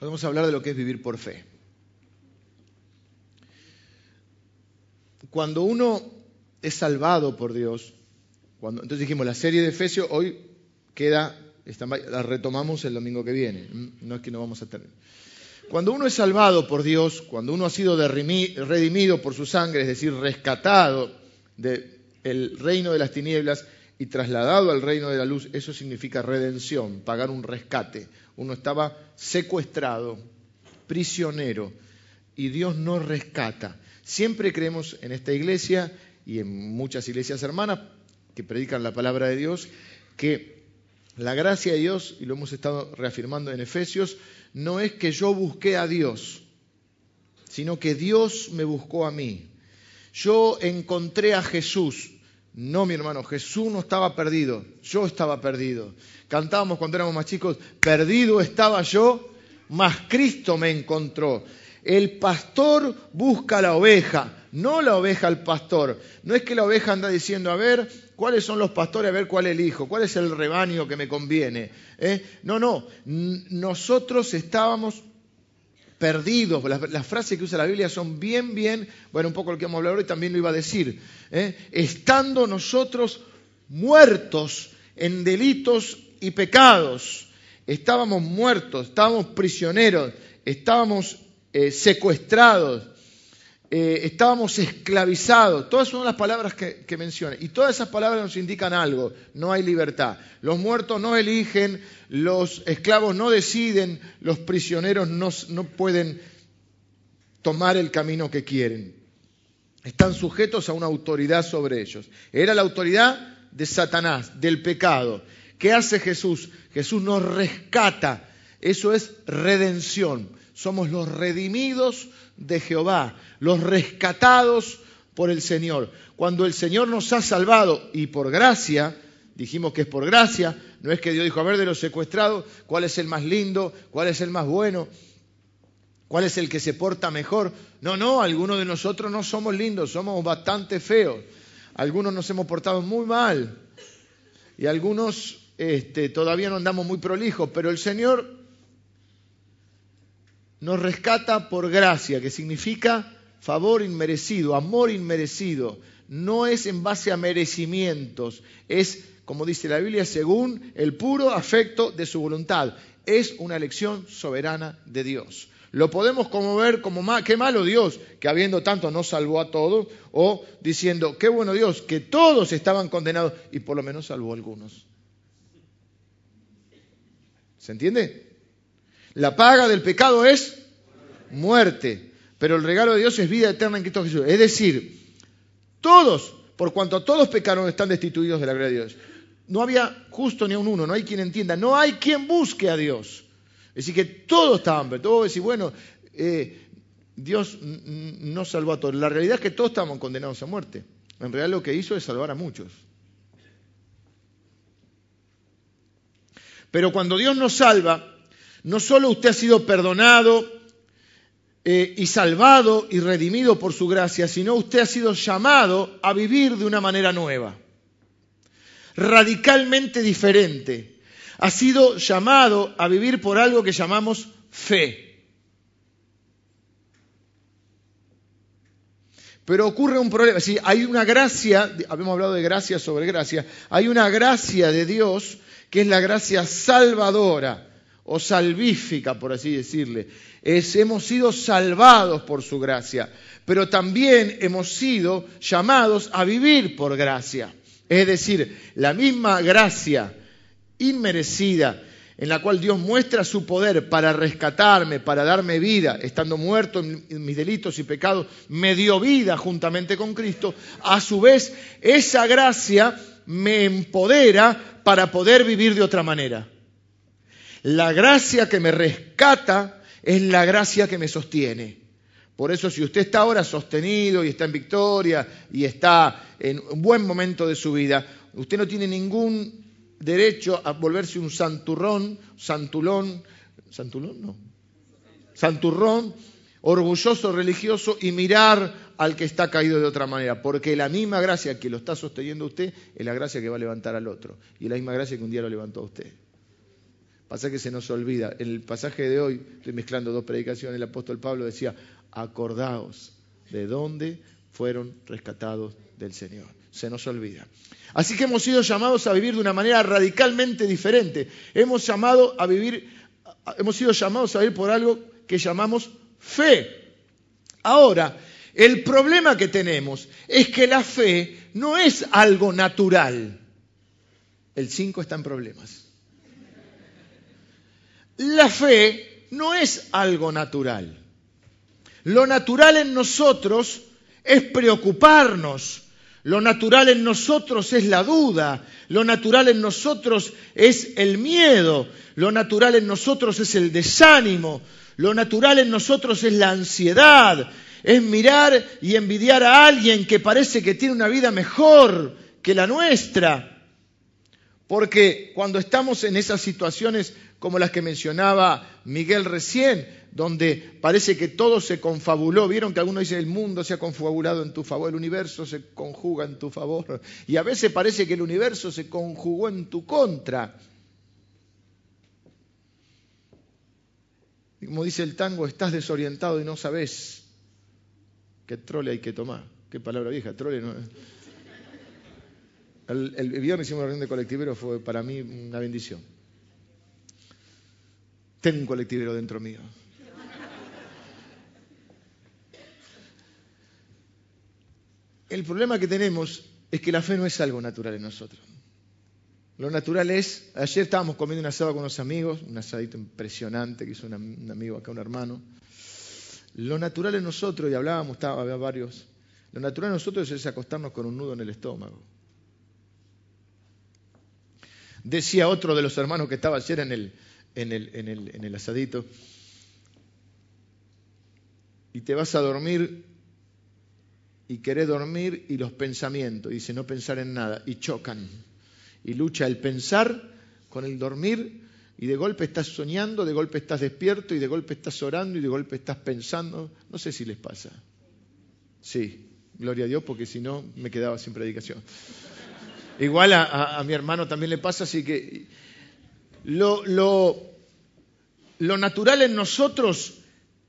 vamos a hablar de lo que es vivir por fe. Cuando uno es salvado por Dios, cuando, entonces dijimos, la serie de Efesios hoy queda, la retomamos el domingo que viene, no es que no vamos a tener. Cuando uno es salvado por Dios, cuando uno ha sido redimido por su sangre, es decir, rescatado del reino de las tinieblas y trasladado al reino de la luz, eso significa redención, pagar un rescate. Uno estaba secuestrado, prisionero, y Dios nos rescata. Siempre creemos en esta iglesia y en muchas iglesias hermanas que predican la palabra de Dios, que la gracia de Dios, y lo hemos estado reafirmando en Efesios, no es que yo busqué a Dios, sino que Dios me buscó a mí. Yo encontré a Jesús. No, mi hermano, Jesús no estaba perdido, yo estaba perdido. Cantábamos cuando éramos más chicos, perdido estaba yo, mas Cristo me encontró. El pastor busca la oveja, no la oveja al pastor. No es que la oveja anda diciendo, a ver, ¿cuáles son los pastores? A ver cuál elijo, cuál es el rebaño que me conviene. ¿Eh? No, no, nosotros estábamos perdidos. Las, frases que usa la Biblia son bien, bien, bueno, un poco lo que vamos a hablar hoy también lo iba a decir. ¿eh? Estando nosotros muertos en delitos y pecados, estábamos muertos, estábamos prisioneros, estábamos eh, secuestrados, eh, estábamos esclavizados. Todas son las palabras que, menciona. Y todas esas palabras nos indican algo. No hay libertad. Los muertos no eligen, los esclavos no deciden, los prisioneros no, no pueden tomar el camino que quieren. Están sujetos a una autoridad sobre ellos. Era la autoridad de Satanás, del pecado. ¿Qué hace Jesús? Jesús nos rescata. Eso es redención somos los redimidos de Jehová, los rescatados por el Señor. Cuando el Señor nos ha salvado y por gracia, dijimos que es por gracia, no es que Dios dijo, a ver de los secuestrados, ¿cuál es el más lindo? ¿Cuál es el más bueno? ¿Cuál es el que se porta mejor? No, no, algunos de nosotros no somos lindos, somos bastante feos. Algunos nos hemos portado muy mal y algunos este, todavía no andamos muy prolijos, pero el Señor nos rescata por gracia, que significa favor inmerecido, amor inmerecido. No es en base a merecimientos, es, como dice la Biblia, según el puro afecto de su voluntad. Es una elección soberana de Dios. Lo podemos como ver como qué malo Dios que habiendo tanto no salvó a todos, o diciendo, qué bueno Dios que todos estaban condenados y por lo menos salvó a algunos. ¿Se entiende? La paga del pecado es muerte, pero el regalo de Dios es vida eterna en Cristo Jesús. Es decir, todos, por cuanto todos pecaron, están destituidos de la gloria de Dios. No había justo ni un uno, no hay quien entienda, no hay quien busque a Dios. Es decir, que todos estaban, pero todos decir, bueno, eh, Dios no salvó a todos. La realidad es que todos estaban condenados a muerte. En realidad lo que hizo es salvar a muchos. Pero cuando Dios nos salva, no solo usted ha sido perdonado eh, y salvado y redimido por su gracia, sino usted ha sido llamado a vivir de una manera nueva, radicalmente diferente. Ha sido llamado a vivir por algo que llamamos fe. Pero ocurre un problema, si hay una gracia, habíamos hablado de gracia sobre gracia, hay una gracia de Dios que es la gracia salvadora o salvífica, por así decirle. Es, hemos sido salvados por su gracia, pero también hemos sido llamados a vivir por gracia. Es decir, la misma gracia inmerecida en la cual Dios muestra su poder para rescatarme, para darme vida, estando muerto en mis delitos y pecados, me dio vida juntamente con Cristo, a su vez esa gracia me empodera para poder vivir de otra manera. La gracia que me rescata es la gracia que me sostiene. Por eso si usted está ahora sostenido y está en victoria y está en un buen momento de su vida, usted no tiene ningún derecho a volverse un santurrón, santulón, santulón no, santurrón, orgulloso, religioso y mirar al que está caído de otra manera, porque la misma gracia que lo está sosteniendo usted es la gracia que va a levantar al otro y la misma gracia que un día lo levantó a usted. Pasa que se nos olvida. En el pasaje de hoy, estoy mezclando dos predicaciones, el apóstol Pablo decía, acordaos de dónde fueron rescatados del Señor. Se nos olvida. Así que hemos sido llamados a vivir de una manera radicalmente diferente. Hemos llamado a vivir, hemos sido llamados a vivir por algo que llamamos fe. Ahora, el problema que tenemos es que la fe no es algo natural. El 5 está en problemas. La fe no es algo natural. Lo natural en nosotros es preocuparnos. Lo natural en nosotros es la duda. Lo natural en nosotros es el miedo. Lo natural en nosotros es el desánimo. Lo natural en nosotros es la ansiedad. Es mirar y envidiar a alguien que parece que tiene una vida mejor que la nuestra. Porque cuando estamos en esas situaciones como las que mencionaba Miguel recién, donde parece que todo se confabuló. Vieron que algunos dicen el mundo se ha confabulado en tu favor, el universo se conjuga en tu favor. Y a veces parece que el universo se conjugó en tu contra. Como dice el tango, estás desorientado y no sabes qué trole hay que tomar. Qué palabra vieja, trole no. El, el viernes hicimos una reunión de colectivero, fue para mí una bendición. Tengo un colectivero dentro mío. El problema que tenemos es que la fe no es algo natural en nosotros. Lo natural es, ayer estábamos comiendo un asado con unos amigos, un asadito impresionante que hizo un amigo acá, un hermano. Lo natural en nosotros, y hablábamos, estaba, había varios, lo natural en nosotros es acostarnos con un nudo en el estómago. Decía otro de los hermanos que estaba ayer en el, en el, en el, en el asadito, y te vas a dormir y querés dormir y los pensamientos, dice no pensar en nada, y chocan. Y lucha el pensar con el dormir y de golpe estás soñando, de golpe estás despierto y de golpe estás orando y de golpe estás pensando. No sé si les pasa. Sí, gloria a Dios, porque si no me quedaba sin predicación. Igual a, mi hermano también le pasa, así que lo, natural en nosotros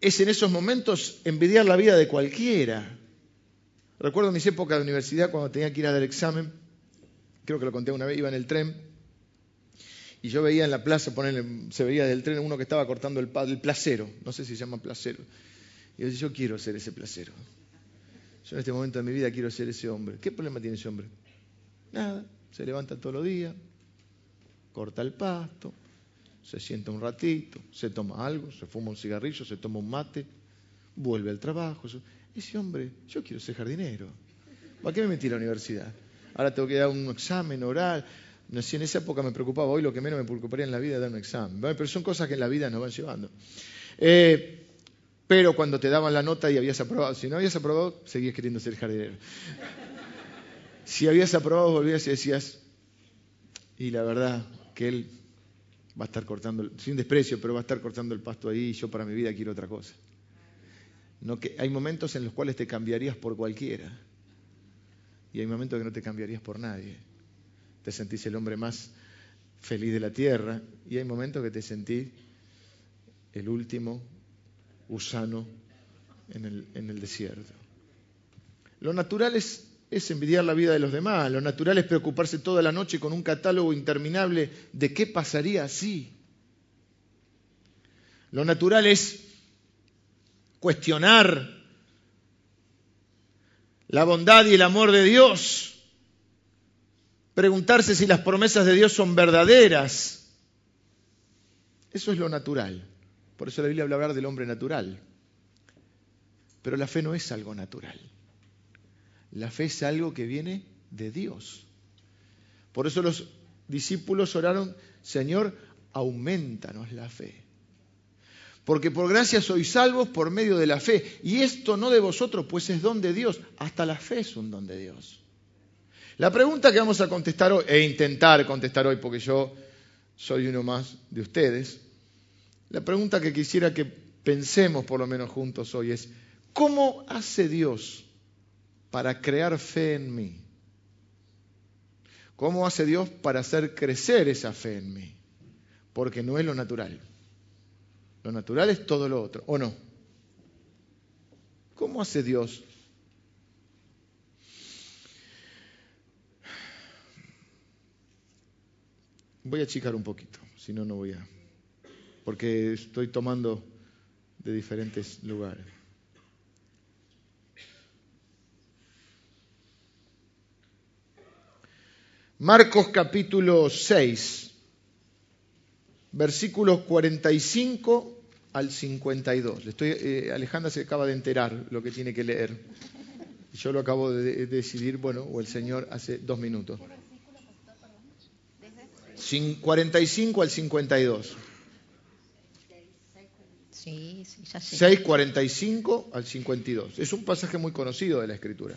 es en esos momentos envidiar la vida de cualquiera. Recuerdo mis épocas de universidad cuando tenía que ir a dar examen, creo que lo conté una vez, iba en el tren y yo veía en la plaza, se veía del tren uno que estaba cortando el, el placero, no sé si se llama placero. Y yo decía, yo quiero ser ese placero. Yo en este momento de mi vida quiero ser ese hombre. ¿Qué problema tiene ese hombre? Nada, se levanta todos los días, corta el pasto, se sienta un ratito, se toma algo, se fuma un cigarrillo, se toma un mate, vuelve al trabajo. Ese hombre, yo quiero ser jardinero. ¿Para qué me metí a la universidad? Ahora tengo que dar un examen oral. No, si en esa época me preocupaba, hoy lo que menos me preocuparía en la vida es dar un examen. Pero son cosas que en la vida nos van llevando. Eh, pero cuando te daban la nota y habías aprobado, si no habías aprobado, seguías queriendo ser jardinero. Si habías aprobado, volvías y decías, y la verdad que él va a estar cortando, sin desprecio, pero va a estar cortando el pasto ahí y yo para mi vida quiero otra cosa que hay momentos en los cuales te cambiarías por cualquiera. Y hay momentos que no te cambiarías por nadie. Te sentís el hombre más feliz de la tierra. Y hay momentos que te sentís el último gusano en el, en el desierto. Lo natural es, es envidiar la vida de los demás. Lo natural es preocuparse toda la noche con un catálogo interminable de qué pasaría así. Lo natural es cuestionar la bondad y el amor de Dios, preguntarse si las promesas de Dios son verdaderas. Eso es lo natural. Por eso la Biblia habla del hombre natural. Pero la fe no es algo natural. La fe es algo que viene de Dios. Por eso los discípulos oraron, Señor, aumentanos la fe porque por gracia sois salvos por medio de la fe. Y esto no de vosotros, pues es don de Dios. Hasta la fe es un don de Dios. La pregunta que vamos a contestar hoy, e intentar contestar hoy, porque yo soy uno más de ustedes, la pregunta que quisiera que pensemos por lo menos juntos hoy es, ¿cómo hace Dios para crear fe en mí? ¿Cómo hace Dios para hacer crecer esa fe en mí? porque no es lo natural. Lo natural es todo lo otro, ¿o no? ¿Cómo hace Dios? Voy a achicar un poquito, si no, no voy a... Porque estoy tomando de diferentes lugares. Marcos capítulo 6, versículos 45 al 52. Le estoy, eh, Alejandra se acaba de enterar lo que tiene que leer. Yo lo acabo de, decidir, bueno, o el Señor hace dos minutos. 45 al 52. Sí, sí, ya sé. 6, 45 al 52. Es un pasaje muy conocido de la Escritura.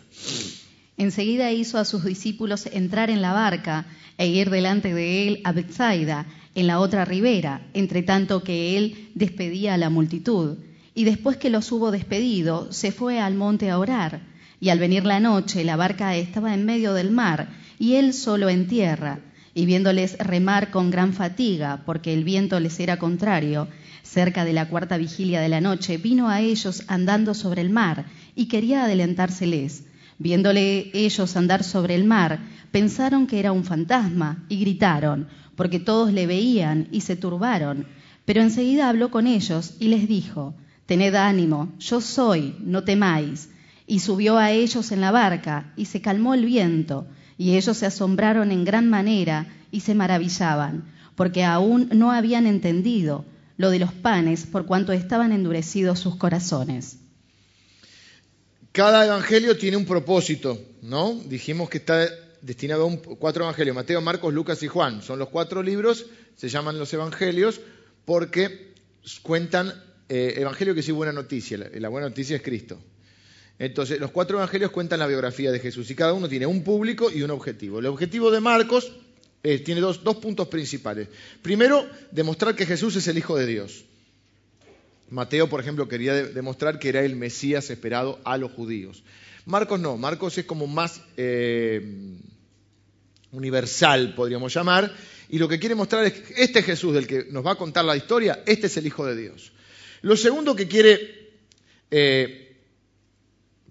Enseguida hizo a sus discípulos entrar en la barca e ir delante de él a Bethsaida, en la otra ribera, entre tanto que él despedía a la multitud. Y después que los hubo despedido, se fue al monte a orar. Y al venir la noche, la barca estaba en medio del mar, y él solo en tierra. Y viéndoles remar con gran fatiga, porque el viento les era contrario, cerca de la cuarta vigilia de la noche, vino a ellos andando sobre el mar, y quería adelantárseles Viéndole ellos andar sobre el mar, pensaron que era un fantasma y gritaron, porque todos le veían y se turbaron. Pero enseguida habló con ellos y les dijo, Tened ánimo, yo soy, no temáis. Y subió a ellos en la barca y se calmó el viento, y ellos se asombraron en gran manera y se maravillaban, porque aún no habían entendido lo de los panes por cuanto estaban endurecidos sus corazones. Cada evangelio tiene un propósito, ¿no? Dijimos que está destinado a cuatro evangelios, Mateo, Marcos, Lucas y Juan. Son los cuatro libros, se llaman los evangelios porque cuentan, eh, evangelio que sí buena noticia, la, buena noticia es Cristo. Entonces, los cuatro evangelios cuentan la biografía de Jesús y cada uno tiene un público y un objetivo. El objetivo de Marcos eh, tiene dos puntos principales. Primero, demostrar que Jesús es el Hijo de Dios. Mateo, por ejemplo, quería demostrar que era el Mesías esperado a los judíos. Marcos no, Marcos es como más eh, universal, podríamos llamar, y lo que quiere mostrar es que este Jesús del que nos va a contar la historia, este es el Hijo de Dios. Lo segundo que quiere, eh,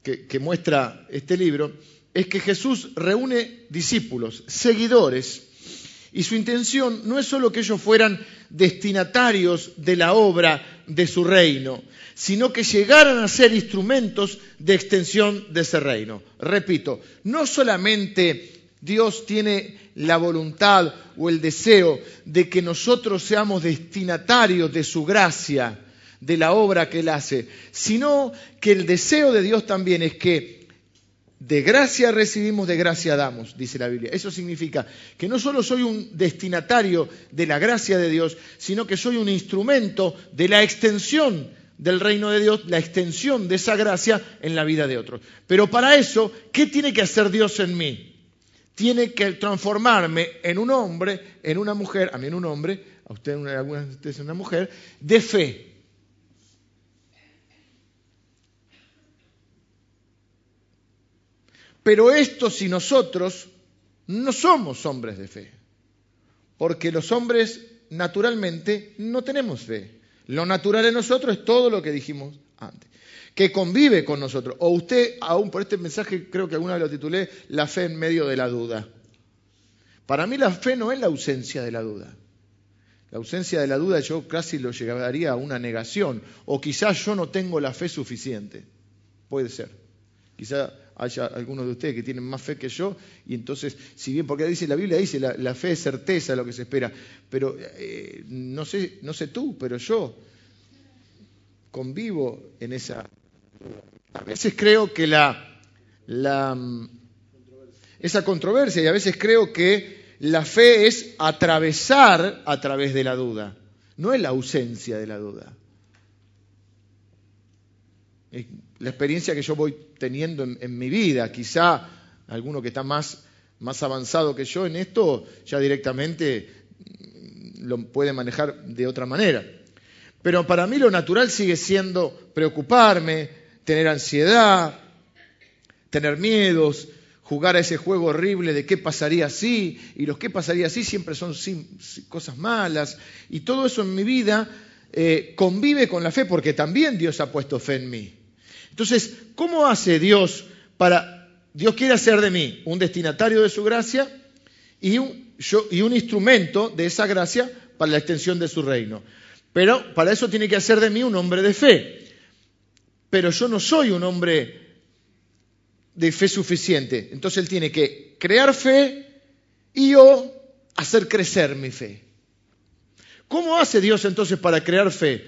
que muestra este libro, es que Jesús reúne discípulos, seguidores, y su intención no es solo que ellos fueran destinatarios de la obra de su reino, sino que llegaran a ser instrumentos de extensión de ese reino. Repito, no solamente Dios tiene la voluntad o el deseo de que nosotros seamos destinatarios de su gracia, de la obra que Él hace, sino que el deseo de Dios también es que de gracia recibimos, de gracia damos, dice la Biblia. Eso significa que no solo soy un destinatario de la gracia de Dios, sino que soy un instrumento de la extensión del reino de Dios, la extensión de esa gracia en la vida de otros. Pero para eso, ¿qué tiene que hacer Dios en mí? Tiene que transformarme en un hombre, en una mujer, a mí en un hombre, a usted, algunas de ustedes en una mujer, de fe. Pero esto si nosotros no somos hombres de fe, porque los hombres naturalmente no tenemos fe. Lo natural en nosotros es todo lo que dijimos antes, que convive con nosotros. O usted, aún por este mensaje, creo que alguna vez lo titulé, la fe en medio de la duda. Para mí la fe no es la ausencia de la duda. La ausencia de la duda yo casi lo llevaría a una negación, o quizás yo no tengo la fe suficiente. Puede ser. Quizá haya algunos de ustedes que tienen más fe que yo, y entonces, si bien, porque dice la Biblia dice la, fe es certeza lo que se espera, pero eh, no, sé, no sé tú, pero yo convivo en esa. A veces creo que la, la esa controversia, y a veces creo que la fe es atravesar a través de la duda, no es la ausencia de la duda la experiencia que yo voy teniendo en, mi vida. Quizá alguno que está más, avanzado que yo en esto ya directamente mm, lo puede manejar de otra manera. Pero para mí lo natural sigue siendo preocuparme, tener ansiedad, tener miedos, jugar a ese juego horrible de qué pasaría si, y los qué pasaría si siempre son cosas malas, y todo eso en mi vida eh, convive con la fe, porque también Dios ha puesto fe en mí. Entonces, ¿cómo hace Dios para, Dios quiere hacer de mí un destinatario de su gracia y un, instrumento de esa gracia para la extensión de su reino? Pero para eso tiene que hacer de mí un hombre de fe. Pero yo no soy un hombre de fe suficiente. Entonces Él tiene que crear fe y yo hacer crecer mi fe. ¿Cómo hace Dios entonces para crear fe?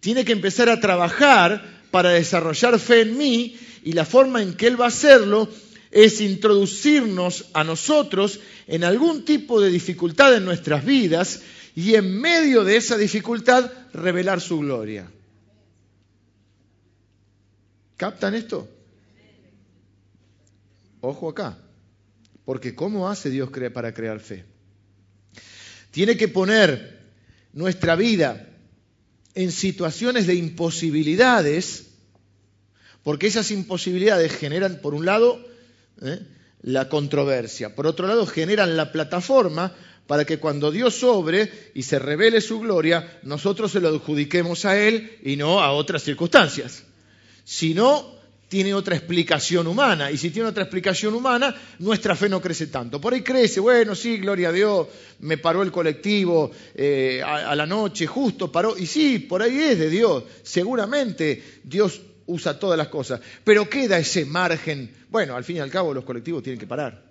Tiene que empezar a trabajar para desarrollar fe en mí y la forma en que Él va a hacerlo es introducirnos a nosotros en algún tipo de dificultad en nuestras vidas y en medio de esa dificultad revelar su gloria. ¿Captan esto? Ojo acá, porque ¿cómo hace Dios para crear fe? Tiene que poner nuestra vida en situaciones de imposibilidades, porque esas imposibilidades generan, por un lado, ¿eh? la controversia, por otro lado, generan la plataforma para que cuando Dios sobre y se revele su gloria, nosotros se lo adjudiquemos a Él y no a otras circunstancias. Si no, tiene otra explicación humana. Y si tiene otra explicación humana, nuestra fe no crece tanto. Por ahí crece, bueno, sí, gloria a Dios, me paró el colectivo eh, a, a, la noche, justo paró. Y sí, por ahí es de Dios. Seguramente Dios usa todas las cosas. Pero queda ese margen. Bueno, al fin y al cabo los colectivos tienen que parar.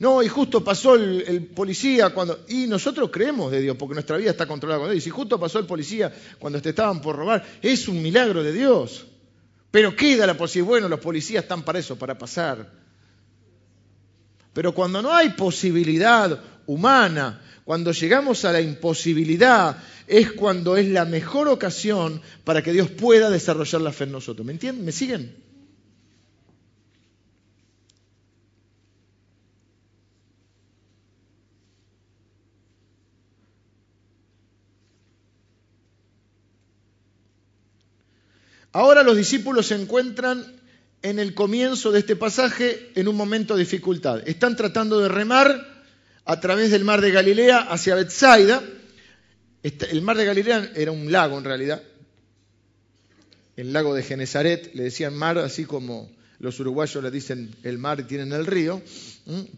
No, y justo pasó el, policía cuando... Y nosotros creemos de Dios, porque nuestra vida está controlada con Dios. Y si justo pasó el policía cuando te estaban por robar, es un milagro de Dios. Pero queda la posibilidad, bueno, los policías están para eso, para pasar. Pero cuando no hay posibilidad humana, cuando llegamos a la imposibilidad, es cuando es la mejor ocasión para que Dios pueda desarrollar la fe en nosotros. ¿Me entienden? ¿Me siguen? Ahora los discípulos se encuentran en el comienzo de este pasaje en un momento de dificultad. Están tratando de remar a través del mar de Galilea hacia Bethsaida. Este, el mar de Galilea era un lago en realidad. El lago de Genezaret, le decían mar, así como los uruguayos le dicen el mar y tienen el río,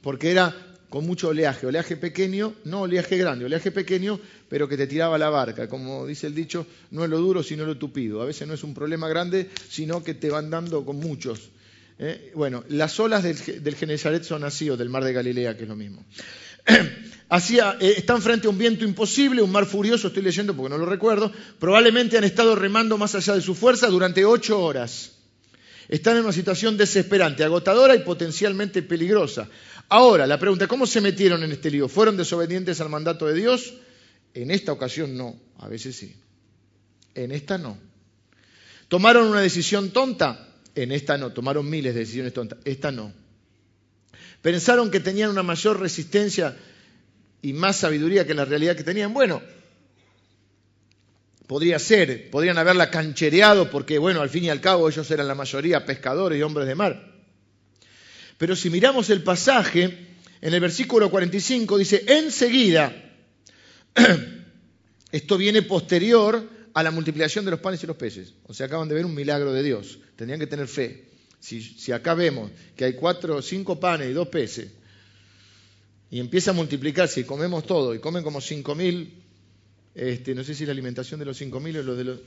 porque era con mucho oleaje, oleaje pequeño, no oleaje grande, oleaje pequeño, pero que te tiraba la barca. Como dice el dicho, no es lo duro, sino lo tupido. A veces no es un problema grande, sino que te van dando con muchos. ¿eh? Bueno, las olas del, del Genesaret son así, o del mar de Galilea, que es lo mismo. Eh, están frente a un viento imposible, un mar furioso, estoy leyendo porque no lo recuerdo. Probablemente han estado remando más allá de su fuerza durante ocho horas. Están en una situación desesperante, agotadora y potencialmente peligrosa. Ahora, la pregunta, ¿cómo se metieron en este lío? ¿Fueron desobedientes al mandato de Dios? En esta ocasión no, a veces sí. En esta no. ¿Tomaron una decisión tonta? En esta no, tomaron miles de decisiones tontas. Esta no. ¿Pensaron que tenían una mayor resistencia y más sabiduría que la realidad que tenían? Bueno, podría ser, podrían haberla canchereado porque, bueno, al fin y al cabo ellos eran la mayoría pescadores y hombres de mar. Pero si miramos el pasaje, en el versículo 45 dice, enseguida, esto viene posterior a la multiplicación de los panes y los peces. O sea, acaban de ver un milagro de Dios. Tenían que tener fe. Si, acá vemos que hay cuatro, cinco panes y dos peces, y empieza a multiplicarse y comemos todo, y comen como cinco mil, este, no sé si la alimentación de los cinco mil o de los,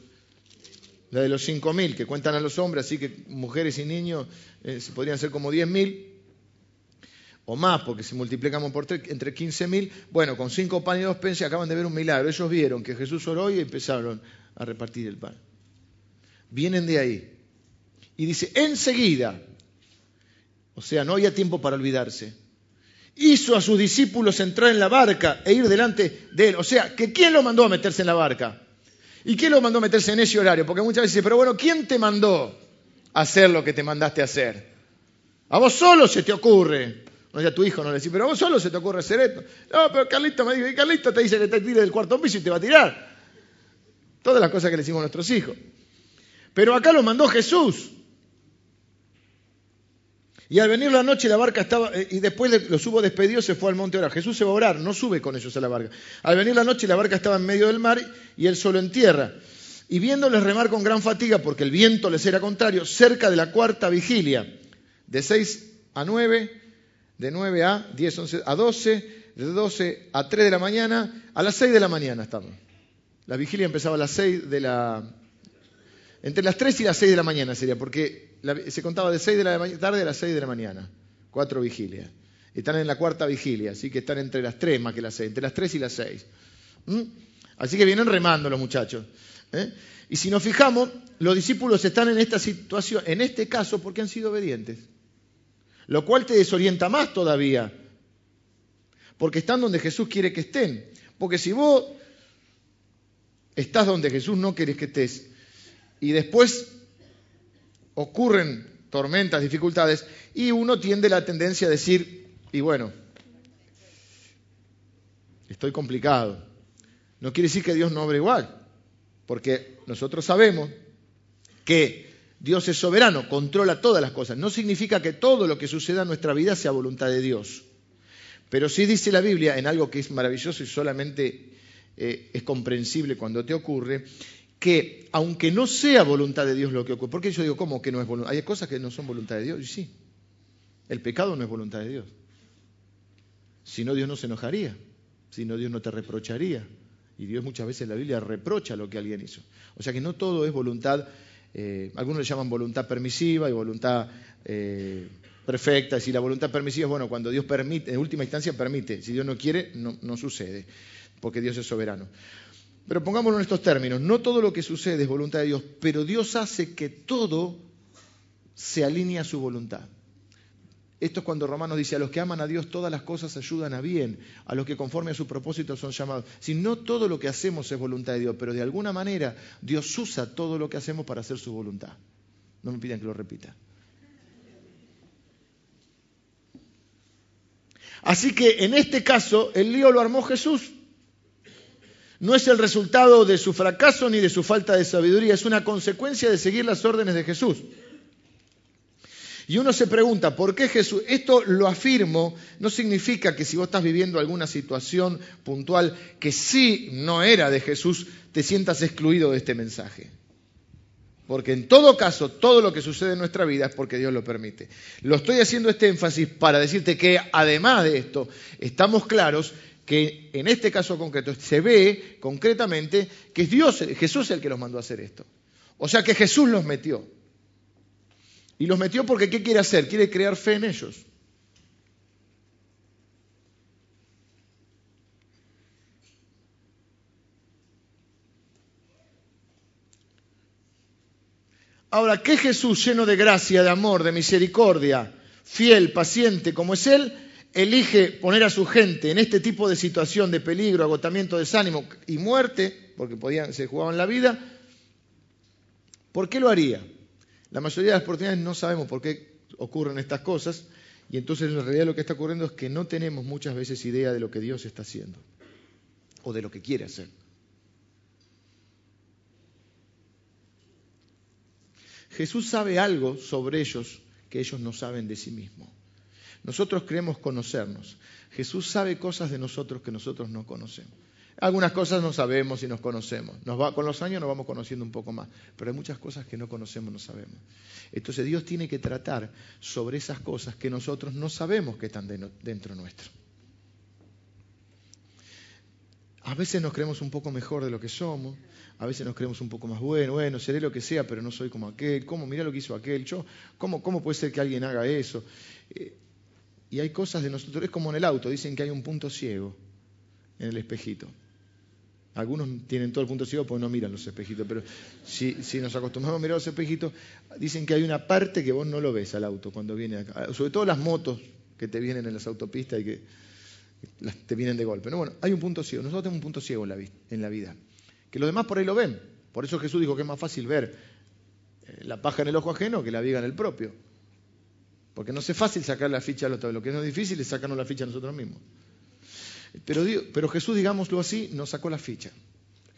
la de los 5.000 que cuentan a los hombres, así que mujeres y niños eh, podrían ser como 10.000 o más, porque si multiplicamos por tres, entre 15.000, bueno, con cinco panes y dos peces acaban de ver un milagro. Ellos vieron que Jesús oró y empezaron a repartir el pan. Vienen de ahí. Y dice, enseguida, o sea, no había tiempo para olvidarse, hizo a sus discípulos entrar en la barca e ir delante de él. O sea, que ¿quién lo mandó a meterse en la barca? ¿Y quién lo mandó a meterse en ese horario? Porque muchas veces dicen, pero bueno, ¿quién te mandó a hacer lo que te mandaste a hacer? A vos solo se te ocurre. No a tu hijo no le decís, pero a vos solo se te ocurre hacer esto. No, pero Carlito me dijo, y Carlito te dice que te tire del cuarto piso y te va a tirar. Todas las cosas que le decimos a nuestros hijos. Pero acá lo mandó Jesús. Y al venir la noche la barca estaba, eh, y después de- los hubo despedido, se fue al monte a orar. Jesús se va a orar, no sube con ellos a la barca. Al venir la noche la barca estaba en medio del mar y él solo en tierra. Y viéndoles remar con gran fatiga, porque el viento les era contrario, cerca de la cuarta vigilia, de 6 a 9, de 9 a 10, 11, a 12, de 12 a 3 de la mañana, a las 6 de la mañana estamos. La vigilia empezaba a las 6 de la... Entre las 3 y las 6 de la mañana sería, porque se contaba de 6 de la tarde a las 6 de la mañana. Cuatro vigilias. Están en la cuarta vigilia, así que están entre las 3 más que las 6, entre las 3 y las 6. ¿Mm? Así que vienen remando los muchachos. ¿eh? Y si nos fijamos, los discípulos están en esta situación, en este caso, porque han sido obedientes. Lo cual te desorienta más todavía. Porque están donde Jesús quiere que estén. Porque si vos estás donde Jesús no quiere que estés y después ocurren tormentas, dificultades, y uno tiende la tendencia a decir, y bueno, estoy complicado. No quiere decir que Dios no obre igual, porque nosotros sabemos que Dios es soberano, controla todas las cosas. No significa que todo lo que suceda en nuestra vida sea voluntad de Dios. Pero sí dice la Biblia en algo que es maravilloso y solamente eh, es comprensible cuando te ocurre, que aunque no sea voluntad de Dios lo que ocurre, porque yo digo, ¿cómo que no es voluntad? Hay cosas que no son voluntad de Dios, y sí, el pecado no es voluntad de Dios. Si no, Dios no se enojaría, si no, Dios no te reprocharía. Y Dios muchas veces en la Biblia reprocha lo que alguien hizo. O sea que no todo es voluntad, eh, algunos le llaman voluntad permisiva y voluntad eh, perfecta. Si la voluntad permisiva es, bueno, cuando Dios permite, en última instancia permite, si Dios no quiere, no, no sucede, porque Dios es soberano. Pero pongámoslo en estos términos, no todo lo que sucede es voluntad de Dios, pero Dios hace que todo se alinee a su voluntad. Esto es cuando Romanos dice, a los que aman a Dios todas las cosas ayudan a bien, a los que conforme a su propósito son llamados. Si no todo lo que hacemos es voluntad de Dios, pero de alguna manera Dios usa todo lo que hacemos para hacer su voluntad. No me pidan que lo repita. Así que en este caso el lío lo armó Jesús. No es el resultado de su fracaso ni de su falta de sabiduría, es una consecuencia de seguir las órdenes de Jesús. Y uno se pregunta, ¿por qué Jesús? Esto lo afirmo, no significa que si vos estás viviendo alguna situación puntual que sí no era de Jesús, te sientas excluido de este mensaje. Porque en todo caso, todo lo que sucede en nuestra vida es porque Dios lo permite. Lo estoy haciendo este énfasis para decirte que además de esto, estamos claros que en este caso concreto se ve concretamente que es Dios, Jesús el que los mandó a hacer esto. O sea que Jesús los metió. Y los metió porque ¿qué quiere hacer? Quiere crear fe en ellos. Ahora, ¿qué Jesús lleno de gracia, de amor, de misericordia, fiel, paciente como es Él, elige poner a su gente en este tipo de situación de peligro, agotamiento, desánimo y muerte, porque podían, se jugaban la vida? ¿Por qué lo haría? La mayoría de las oportunidades no sabemos por qué ocurren estas cosas y entonces en realidad lo que está ocurriendo es que no tenemos muchas veces idea de lo que Dios está haciendo o de lo que quiere hacer. Jesús sabe algo sobre ellos que ellos no saben de sí mismos. Nosotros creemos conocernos. Jesús sabe cosas de nosotros que nosotros no conocemos. Algunas cosas no sabemos y nos conocemos. Con los años nos vamos conociendo un poco más, pero hay muchas cosas que no conocemos, no sabemos. Entonces Dios tiene que tratar sobre esas cosas que nosotros no sabemos que están de, dentro nuestro. A veces nos creemos un poco mejor de lo que somos, a veces nos creemos un poco más bueno, bueno, seré lo que sea, pero no soy como aquel, ¿cómo? Mira lo que hizo aquel, yo, ¿cómo, cómo puede ser que alguien haga eso? Eh, y hay cosas de nosotros, es como en el auto, dicen que hay un punto ciego en el espejito. Algunos tienen todo el punto ciego porque no miran los espejitos, pero si, nos acostumbramos a mirar los espejitos, dicen que hay una parte que vos no lo ves al auto cuando viene acá. Sobre todo las motos que te vienen en las autopistas y que te vienen de golpe. No, bueno, hay un punto ciego. Nosotros tenemos un punto ciego en la, en la vida. Que los demás por ahí lo ven. Por eso Jesús dijo que es más fácil ver la paja en el ojo ajeno que la viga en el propio. Porque no es fácil sacar la ficha al otro. Lo que no es difícil es sacarnos la ficha a nosotros mismos. Pero, Jesús, digámoslo así, nos sacó la ficha.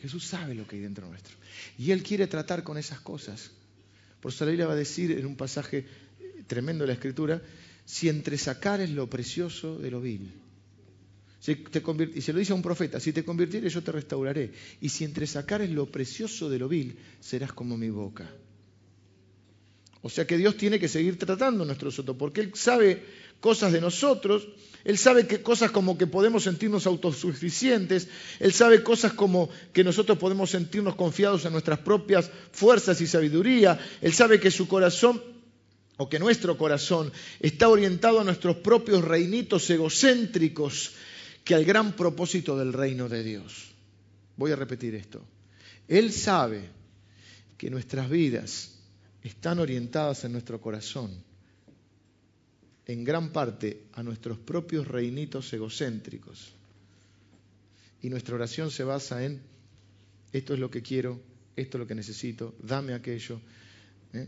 Jesús sabe lo que hay dentro nuestro. Y Él quiere tratar con esas cosas. Por eso la va a decir en un pasaje tremendo la escritura, si entre sacares lo precioso de lo vil. y se lo dice a un profeta, si te convirtieres yo te restauraré. Y si entre sacares lo precioso de lo vil, serás como mi boca. O sea que Dios tiene que seguir tratando nuestro soto, porque Él sabe cosas de nosotros, Él sabe que cosas como que podemos sentirnos autosuficientes, Él sabe cosas como que nosotros podemos sentirnos confiados en nuestras propias fuerzas y sabiduría, Él sabe que su corazón o que nuestro corazón está orientado a nuestros propios reinitos egocéntricos que al gran propósito del reino de Dios. Voy a repetir esto. Él sabe que nuestras vidas están orientadas en nuestro corazón, en gran parte a nuestros propios reinitos egocéntricos. Y nuestra oración se basa en, esto es lo que quiero, esto es lo que necesito, dame aquello, ¿eh?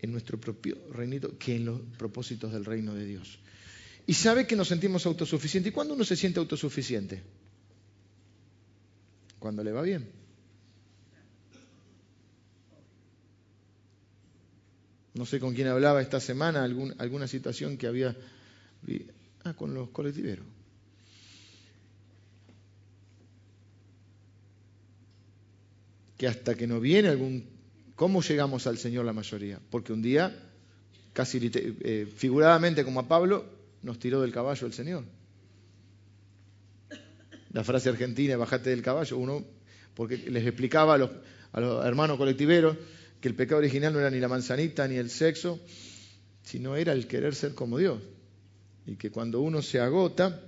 en nuestro propio reinito que en los propósitos del reino de Dios. Y sabe que nos sentimos autosuficientes. ¿Y cuándo uno se siente autosuficiente? Cuando le va bien. No sé con quién hablaba esta semana, alguna situación que había... Ah, con los colectiveros. Que hasta que no viene algún... ¿Cómo llegamos al Señor la mayoría? Porque un día, casi eh, figuradamente como a Pablo, nos tiró del caballo el Señor. La frase argentina, bajate del caballo, uno, porque les explicaba a los, a los hermanos colectiveros, que el pecado original no era ni la manzanita ni el sexo, sino era el querer ser como Dios. Y que cuando uno se agota,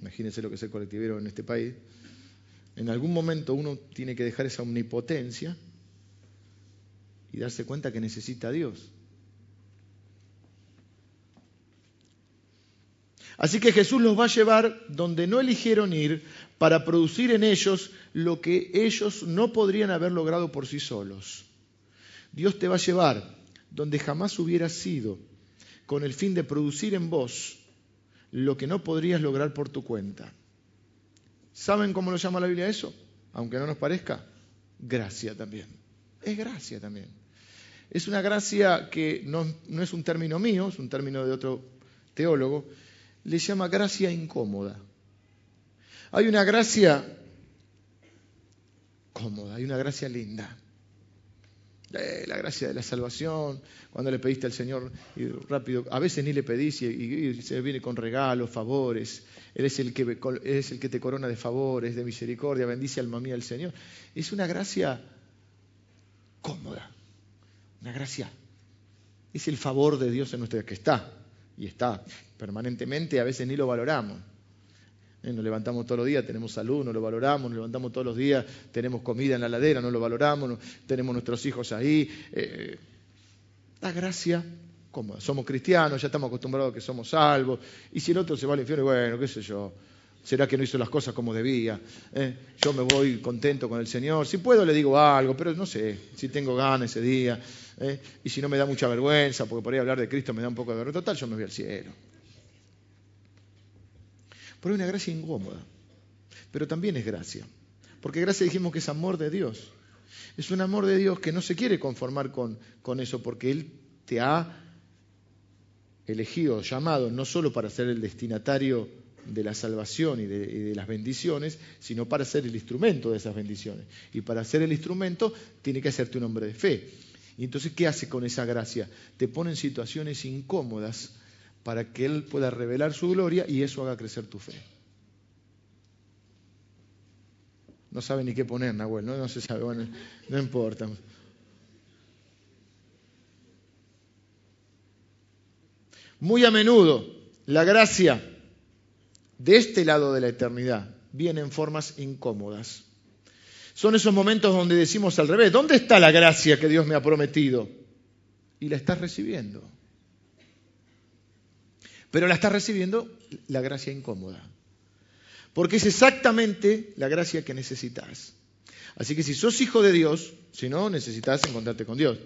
imagínense lo que es el colectivero en este país, en algún momento uno tiene que dejar esa omnipotencia y darse cuenta que necesita a Dios. Así que Jesús los va a llevar donde no eligieron ir para producir en ellos lo que ellos no podrían haber logrado por sí solos. Dios te va a llevar donde jamás hubieras sido, con el fin de producir en vos lo que no podrías lograr por tu cuenta. ¿Saben cómo lo llama la Biblia eso? Aunque no nos parezca, gracia también. Es gracia también. Es una gracia que no, no es un término mío, es un término de otro teólogo, le llama gracia incómoda. Hay una gracia cómoda, hay una gracia linda. La gracia de la salvación, cuando le pediste al Señor y rápido, a veces ni le pedís y, se viene con regalos, favores, Él es, el que, es el que te corona de favores, de misericordia, bendice alma mía al Señor. Es una gracia cómoda, una gracia. Es el favor de Dios en nuestra que está, y está permanentemente, a veces ni lo valoramos. Eh, nos levantamos todos los días, tenemos salud, no lo valoramos, nos levantamos todos los días, tenemos comida en la ladera, no lo valoramos, tenemos nuestros hijos ahí. Eh, la gracia cómoda. Somos cristianos, ya estamos acostumbrados a que somos salvos. Y si el otro se va al infierno, bueno, qué sé yo, será que no hizo las cosas como debía. Eh, yo me voy contento con el Señor. Si puedo le digo algo, pero no sé, si tengo ganas ese día. y si no me da mucha vergüenza, porque por ahí hablar de Cristo me da un poco de vergüenza, total, yo me voy al cielo. Pero hay una gracia incómoda. Pero también es gracia. Porque gracia dijimos que es amor de Dios. Es un amor de Dios que no se quiere conformar con, con eso, porque Él te ha elegido, llamado, no solo para ser el destinatario de la salvación y de, y de, las bendiciones, sino para ser el instrumento de esas bendiciones. Y para ser el instrumento tiene que hacerte un hombre de fe. Y entonces, ¿qué hace con esa gracia? Te pone en situaciones incómodas para que Él pueda revelar su gloria y eso haga crecer tu fe. No sabe ni qué poner, Nahuel, no, no se sabe, bueno, no importa. Muy a menudo la gracia de este lado de la eternidad viene en formas incómodas. Son esos momentos donde decimos al revés, ¿dónde está la gracia que Dios me ha prometido? Y la estás recibiendo pero la estás recibiendo la gracia incómoda. Porque es exactamente la gracia que necesitas. Así que si sos hijo de Dios, si no, necesitas encontrarte con Dios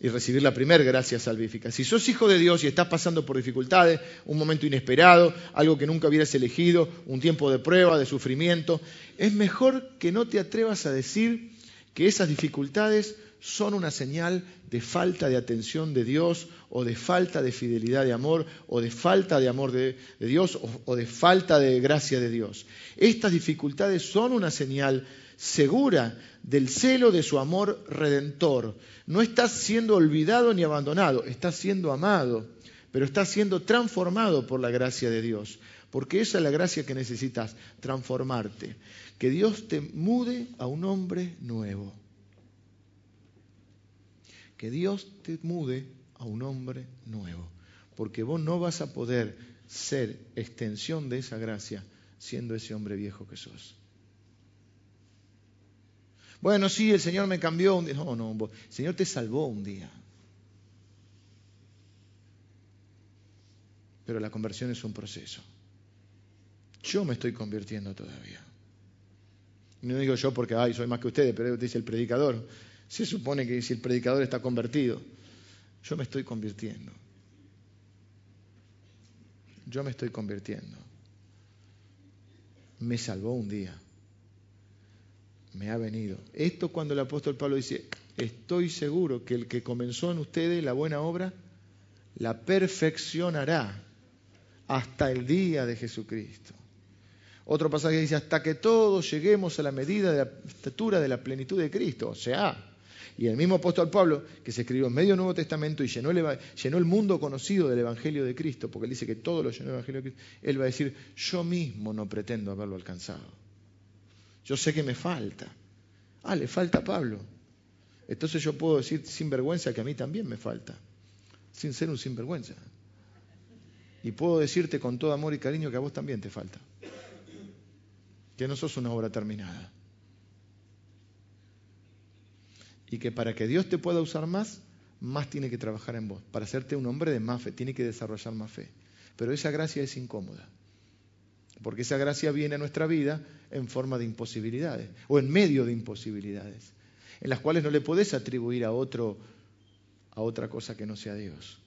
y recibir la primera gracia salvífica. Si sos hijo de Dios y estás pasando por dificultades, un momento inesperado, algo que nunca hubieras elegido, un tiempo de prueba, de sufrimiento, es mejor que no te atrevas a decir que esas dificultades son una señal de falta de atención de Dios o de falta de fidelidad de amor o de falta de amor de, Dios o, o de falta de gracia de Dios. Estas dificultades son una señal segura del celo de su amor redentor. No estás siendo olvidado ni abandonado, estás siendo amado, pero estás siendo transformado por la gracia de Dios. Porque esa es la gracia que necesitas, transformarte. Que Dios te mude a un hombre nuevo. Que Dios te mude a un hombre nuevo. Porque vos no vas a poder ser extensión de esa gracia siendo ese hombre viejo que sos. Bueno, sí, el Señor me cambió un día. No, no, el Señor te salvó un día. Pero la conversión es un proceso. Yo me estoy convirtiendo todavía. No digo yo porque, ay, soy más que ustedes, pero dice el predicador. Se supone que si el predicador está convertido, yo me estoy convirtiendo. Yo me estoy convirtiendo. Me salvó un día me ha venido. Esto cuando el apóstol Pablo dice, estoy seguro que el que comenzó en ustedes la buena obra, la perfeccionará hasta el día de Jesucristo. Otro pasaje dice, hasta que todos lleguemos a la medida de la estatura de la plenitud de Cristo, o sea, y el mismo apóstol Pablo, que se escribió en medio Nuevo Testamento y llenó el, llenó el, mundo conocido del Evangelio de Cristo, porque él dice que todo lo llenó el Evangelio de Cristo, él va a decir, yo mismo no pretendo haberlo alcanzado. Yo sé que me falta. Ah, le falta a Pablo. Entonces yo puedo decir sin vergüenza que a mí también me falta, sin ser un sinvergüenza. Y puedo decirte con todo amor y cariño que a vos también te falta. Que no sos una obra terminada. Y que para que Dios te pueda usar más, más tiene que trabajar en vos. Para hacerte un hombre de más fe, tiene que desarrollar más fe. Pero esa gracia es incómoda. Porque esa gracia viene a nuestra vida en forma de imposibilidades o en medio de imposibilidades, en las cuales no le podés atribuir a otro a otra cosa que no sea Dios.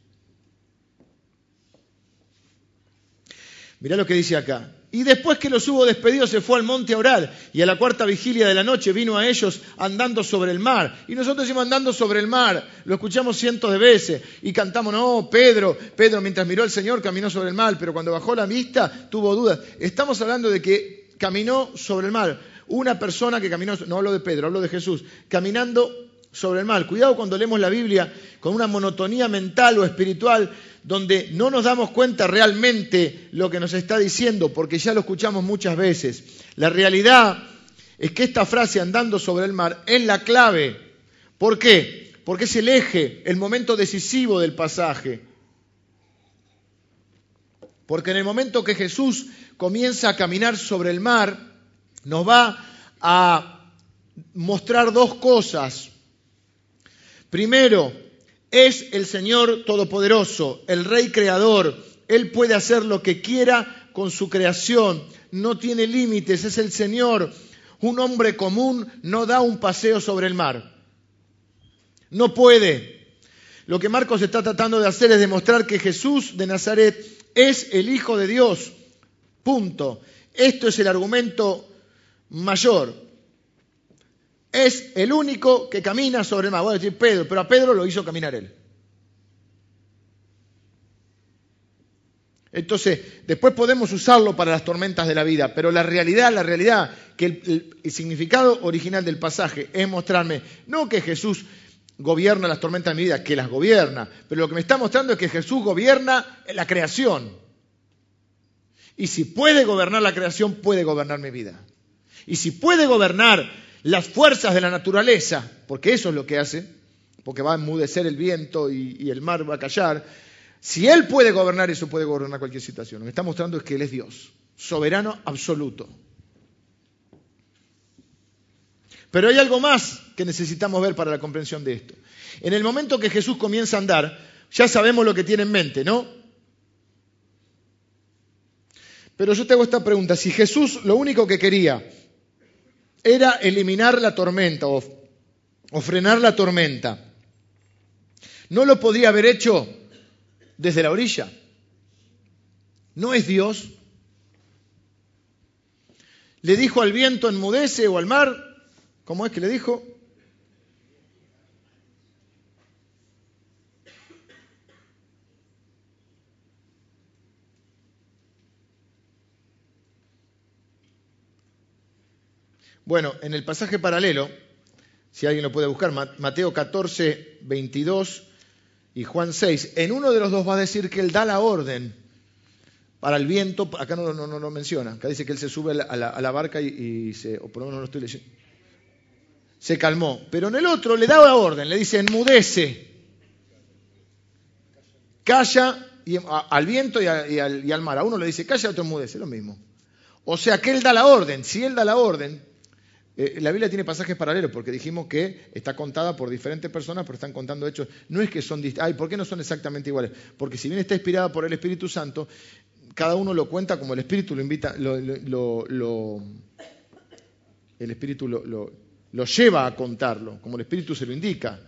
Mirá lo que dice acá. Y después que los hubo despedido se fue al monte a orar y a la cuarta vigilia de la noche vino a ellos andando sobre el mar. Y nosotros decimos andando sobre el mar, lo escuchamos cientos de veces y cantamos, no, Pedro, Pedro mientras miró al Señor caminó sobre el mar, pero cuando bajó la vista tuvo dudas. Estamos hablando de que caminó sobre el mar. Una persona que caminó, no hablo de Pedro, hablo de Jesús, caminando sobre el mar. Cuidado cuando leemos la Biblia con una monotonía mental o espiritual donde no nos damos cuenta realmente lo que nos está diciendo, porque ya lo escuchamos muchas veces. La realidad es que esta frase andando sobre el mar es la clave. ¿Por qué? Porque es el eje, el momento decisivo del pasaje. Porque en el momento que Jesús comienza a caminar sobre el mar, nos va a mostrar dos cosas. Primero, es el Señor Todopoderoso, el Rey Creador. Él puede hacer lo que quiera con su creación. No tiene límites, es el Señor. Un hombre común no da un paseo sobre el mar. No puede. Lo que Marcos está tratando de hacer es demostrar que Jesús de Nazaret es el Hijo de Dios. Punto. Esto es el argumento mayor es el único que camina sobre el mar. Voy a decir Pedro, pero a Pedro lo hizo caminar él. Entonces, después podemos usarlo para las tormentas de la vida, pero la realidad, la realidad, que el, el, significado original del pasaje es mostrarme, no que Jesús gobierna las tormentas de mi vida, que las gobierna, pero lo que me está mostrando es que Jesús gobierna la creación. Y si puede gobernar la creación, puede gobernar mi vida. Y si puede gobernar las fuerzas de la naturaleza, porque eso es lo que hace, porque va a enmudecer el viento y, el mar va a callar. Si Él puede gobernar eso, puede gobernar cualquier situación. Lo que está mostrando es que Él es Dios, soberano absoluto. Pero hay algo más que necesitamos ver para la comprensión de esto. En el momento que Jesús comienza a andar, ya sabemos lo que tiene en mente, ¿no? Pero yo te hago esta pregunta, si Jesús lo único que quería era eliminar la tormenta o, frenar la tormenta. No lo podría haber hecho desde la orilla. ¿No es Dios? Le dijo al viento enmudece o al mar, ¿cómo es que le dijo? Bueno, en el pasaje paralelo, si alguien lo puede buscar, Mateo 14, 22 y Juan 6, en uno de los dos va a decir que él da la orden para el viento, acá no, no, lo menciona, acá dice que él se sube a la, barca y, se, o por lo menos no lo estoy leyendo, se calmó, pero en el otro le da la orden, le dice enmudece, calla y, al viento y, al, mar, a uno le dice calla, a otro enmudece, lo mismo. O sea que él da la orden, si él da la orden, eh, la Biblia tiene pasajes paralelos porque dijimos que está contada por diferentes personas, pero están contando hechos. No es que son ay, ¿por qué no son exactamente iguales? Porque si bien está inspirada por el Espíritu Santo, cada uno lo cuenta como el Espíritu lo invita, el Espíritu lo, lleva a contarlo, como el Espíritu se lo indica.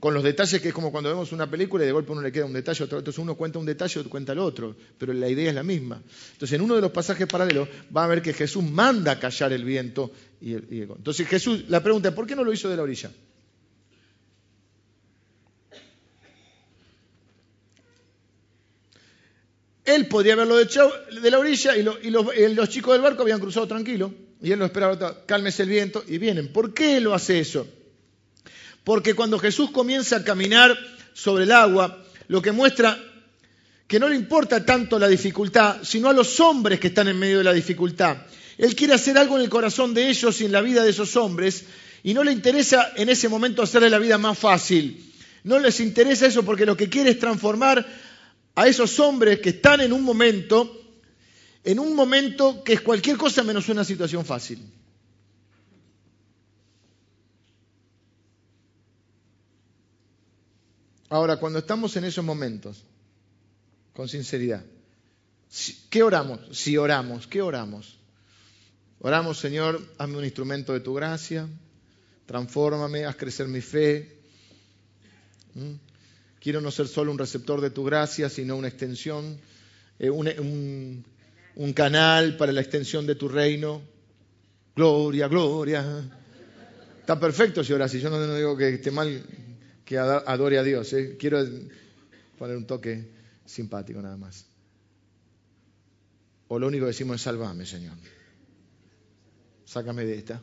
Con los detalles que es como cuando vemos una película y de golpe uno le queda un detalle, otro, entonces uno cuenta un detalle, otro cuenta el otro, pero la idea es la misma. Entonces en uno de los pasajes paralelos va a ver que Jesús manda callar el viento. Y y entonces Jesús, la pregunta ¿por qué no lo hizo de la orilla? Él podría haberlo echado de la orilla y, los, chicos del barco habían cruzado tranquilo. Y él lo esperaba, cálmese el viento y vienen. ¿Por qué lo hace eso? Porque cuando Jesús comienza a caminar sobre el agua, lo que muestra que no le importa tanto la dificultad, sino a los hombres que están en medio de la dificultad. Él quiere hacer algo en el corazón de ellos y en la vida de esos hombres, y no le interesa en ese momento hacerle la vida más fácil. No les interesa eso porque lo que quiere es transformar a esos hombres que están en un momento, en un momento que es cualquier cosa menos una situación fácil. Ahora, cuando estamos en esos momentos, con sinceridad, ¿qué oramos? Si oramos, ¿qué oramos? Oramos, Señor, hazme un instrumento de tu gracia, transfórmame, haz crecer mi fe. Quiero no ser solo un receptor de tu gracia, sino una extensión, eh, un, canal para la extensión de tu reino. Gloria, gloria. Está perfecto si oras, y yo no, digo que esté mal que adore a Dios. Eh. Quiero poner un toque simpático nada más. O lo único que decimos es salvame, Señor. Sácame de esta.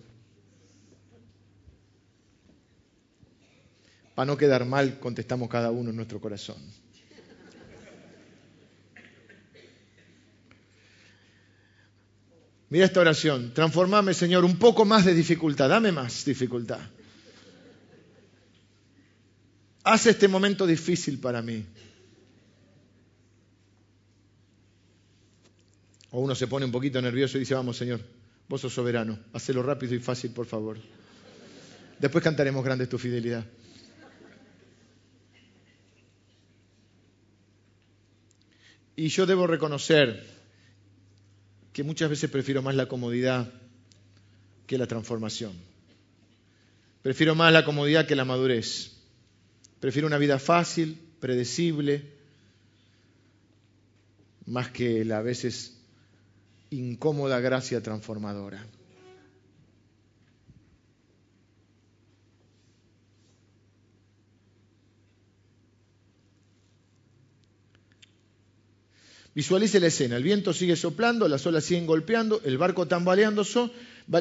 Para no quedar mal, contestamos cada uno en nuestro corazón. Mira esta oración. Transformame, Señor, un poco más de dificultad. Dame más dificultad. Haz este momento difícil para mí. O uno se pone un poquito nervioso y dice, vamos, Señor, vos sos soberano. Hacelo rápido y fácil, por favor. Después cantaremos grande tu fidelidad. Y yo debo reconocer que muchas veces prefiero más la comodidad que la transformación. Prefiero más la comodidad que la madurez. Prefiero una vida fácil, predecible, más que la a veces incómoda gracia transformadora. Visualice la escena. El viento sigue soplando, las olas siguen golpeando, el barco tambaleándose,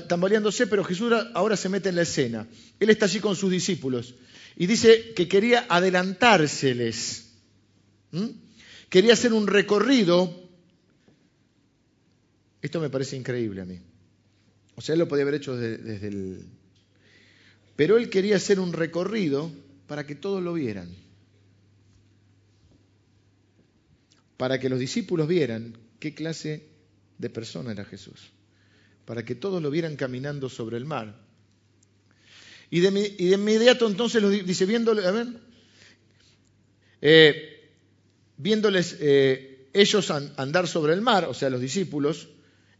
tambaleándose, pero Jesús ahora se mete en la escena. Él está allí con sus discípulos y dice que quería adelantárseles. Quería hacer un recorrido. Esto me parece increíble a mí. O sea, él lo podía haber hecho desde, desde el... Pero él quería hacer un recorrido para que todos lo vieran. para que los discípulos vieran qué clase de persona era Jesús, para que todos lo vieran caminando sobre el mar. Y de, inmediato entonces dice, viéndole, a ver, eh, viéndoles eh, ellos andar sobre el mar, o sea, los discípulos,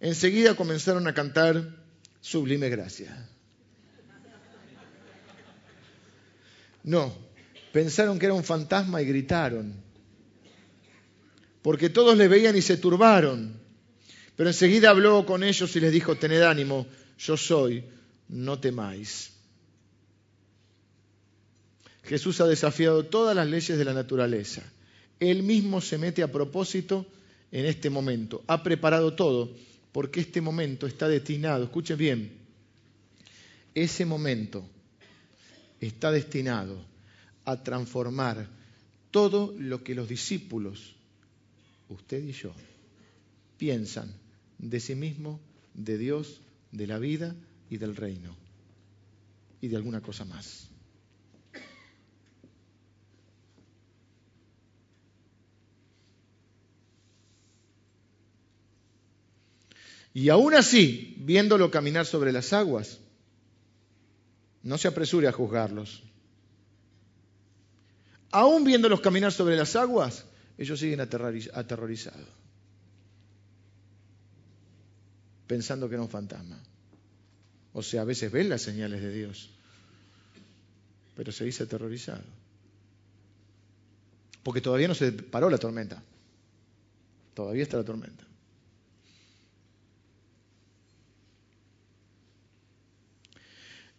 enseguida comenzaron a cantar sublime gracia. No, pensaron que era un fantasma y gritaron porque todos le veían y se turbaron. Pero enseguida habló con ellos y les dijo, tened ánimo, yo soy, no temáis. Jesús ha desafiado todas las leyes de la naturaleza. Él mismo se mete a propósito en este momento. Ha preparado todo porque este momento está destinado, escuchen bien, ese momento está destinado a transformar todo lo que los discípulos, usted y yo, piensan de sí mismo, de Dios, de la vida y del reino y de alguna cosa más. Y aún así, viéndolo caminar sobre las aguas, no se apresure a juzgarlos. Aún viéndolos caminar sobre las aguas, ellos siguen aterrorizados, pensando que era un fantasma. O sea, a veces ven las señales de Dios, pero se dice aterrorizado. Porque todavía no se paró la tormenta. Todavía está la tormenta.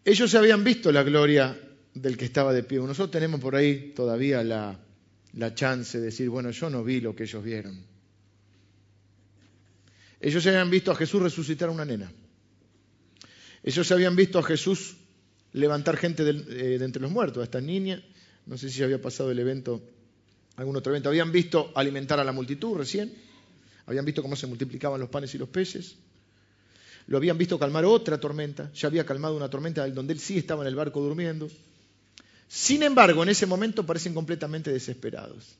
Ellos habían visto la gloria del que estaba de pie. Nosotros tenemos por ahí todavía la, la chance de decir, bueno, yo no vi lo que ellos vieron. Ellos habían visto a Jesús resucitar a una nena. Ellos habían visto a Jesús levantar gente de, entre los muertos, a esta niña. No sé si había pasado el evento, algún otro evento. Habían visto alimentar a la multitud recién. Habían visto cómo se multiplicaban los panes y los peces. Lo habían visto calmar otra tormenta, ya había calmado una tormenta donde él sí estaba en el barco durmiendo. Sin embargo, en ese momento parecen completamente desesperados.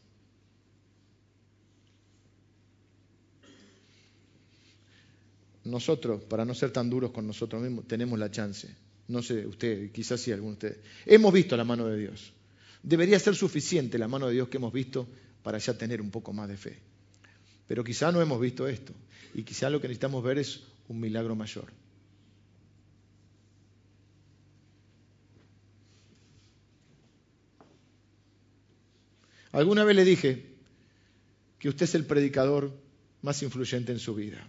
Nosotros, para no ser tan duros con nosotros mismos, tenemos la chance. No sé, usted, quizás sí, alguno de ustedes. Hemos visto la mano de Dios. Debería ser suficiente la mano de Dios que hemos visto para ya tener un poco más de fe. Pero quizá no hemos visto esto. Y quizá lo que necesitamos ver es un milagro mayor. Alguna vez le dije que usted es el predicador más influyente en su vida.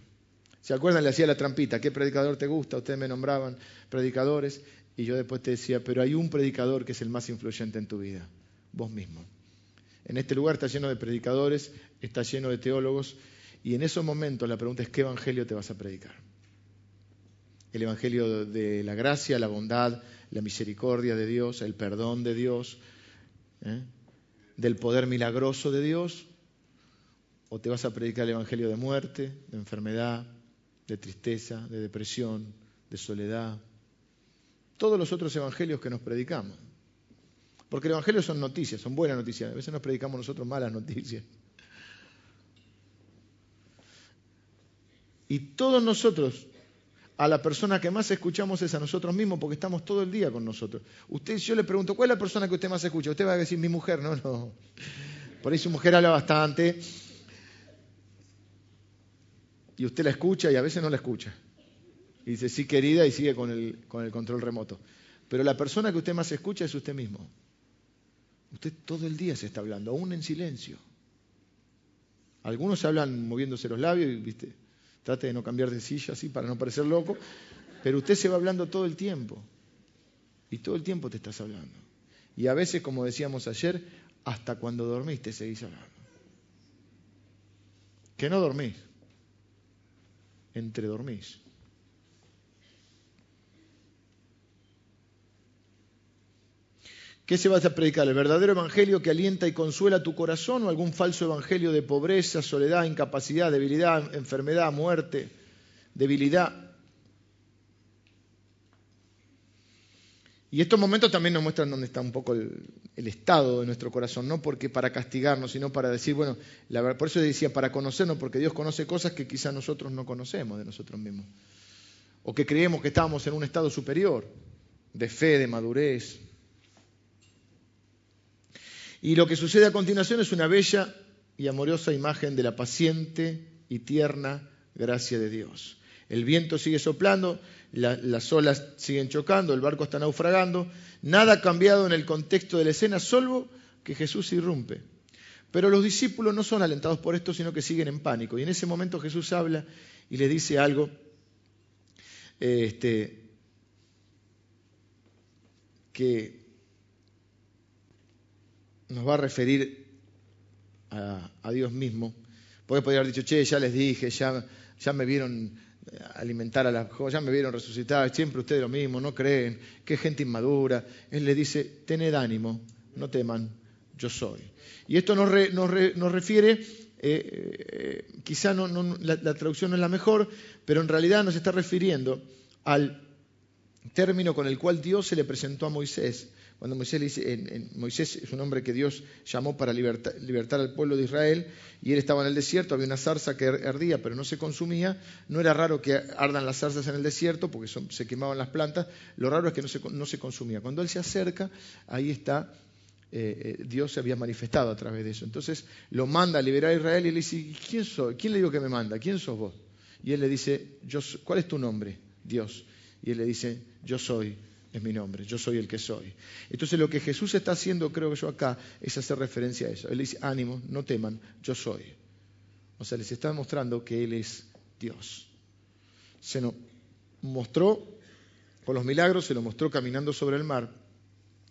¿Se acuerdan? Le hacía la trampita, ¿qué predicador te gusta? Ustedes me nombraban predicadores y yo después te decía, pero hay un predicador que es el más influyente en tu vida, vos mismo. En este lugar está lleno de predicadores, está lleno de teólogos y en esos momentos la pregunta es, ¿qué evangelio te vas a predicar? El Evangelio de la gracia, la bondad, la misericordia de Dios, el perdón de Dios, ¿eh? del poder milagroso de Dios, o te vas a predicar el Evangelio de muerte, de enfermedad, de tristeza, de depresión, de soledad, todos los otros evangelios que nos predicamos. Porque el Evangelio son noticias, son buenas noticias. A veces nos predicamos nosotros malas noticias. Y todos nosotros a la persona que más escuchamos es a nosotros mismos porque estamos todo el día con nosotros. Usted, yo le pregunto, ¿cuál es la persona que usted más escucha? Usted va a decir, mi mujer, no, no. Por ahí su mujer habla bastante. Y usted la escucha y a veces no la escucha. Y dice, sí, querida, y sigue con el, con el control remoto. Pero la persona que usted más escucha es usted mismo. Usted todo el día se está hablando, aún en silencio. Algunos hablan moviéndose los labios y, viste, Trate de no cambiar de silla así para no parecer loco. Pero usted se va hablando todo el tiempo. Y todo el tiempo te estás hablando. Y a veces, como decíamos ayer, hasta cuando dormís te seguís hablando. Que no dormís. Entre dormís. ¿Qué se va a predicar? ¿El verdadero evangelio que alienta y consuela tu corazón o algún falso evangelio de pobreza, soledad, incapacidad, debilidad, enfermedad, muerte, debilidad? Y estos momentos también nos muestran dónde está un poco el, estado de nuestro corazón, no porque para castigarnos, sino para decir, bueno, la, por eso decía, para conocernos, porque Dios conoce cosas que quizás nosotros no conocemos de nosotros mismos. O que creemos que estábamos en un estado superior, de fe, de madurez, y lo que sucede a continuación es una bella y amorosa imagen de la paciente y tierna gracia de Dios. El viento sigue soplando, las olas siguen chocando, el barco está naufragando, nada ha cambiado en el contexto de la escena, salvo que Jesús irrumpe. Pero los discípulos no son alentados por esto, sino que siguen en pánico. Y en ese momento Jesús habla y le dice algo este, que nos va a referir a, Dios mismo. Porque podría haber dicho, che, ya les dije, ya, ya me vieron alimentar a las ya me vieron resucitar, siempre ustedes lo mismo, no creen, qué gente inmadura. Él le dice, tened ánimo, no teman, yo soy. Y esto nos, refiere, eh, eh, quizá no, la, la traducción no es la mejor, pero en realidad nos está refiriendo al término con el cual Dios se le presentó a Moisés cuando Moisés, dice, Moisés es un hombre que Dios llamó para libertar, al pueblo de Israel y él estaba en el desierto, había una zarza que ardía pero no se consumía, no era raro que ardan las zarzas en el desierto porque se quemaban las plantas, lo raro es que no se, consumía. Cuando él se acerca, ahí está, eh, eh, Dios se había manifestado a través de eso. Entonces lo manda a liberar a Israel y le dice, ¿quién soy? ¿Quién le digo que me manda? ¿Quién sos vos? Y él le dice, ¿cuál es tu nombre? Dios. Y él le dice, yo soy es mi nombre, yo soy el que soy. Entonces lo que Jesús está haciendo, creo que yo acá, es hacer referencia a eso. Él dice, ánimo, no teman, yo soy. O sea, les está mostrando que Él es Dios. Se nos mostró con los milagros, se lo mostró caminando sobre el mar.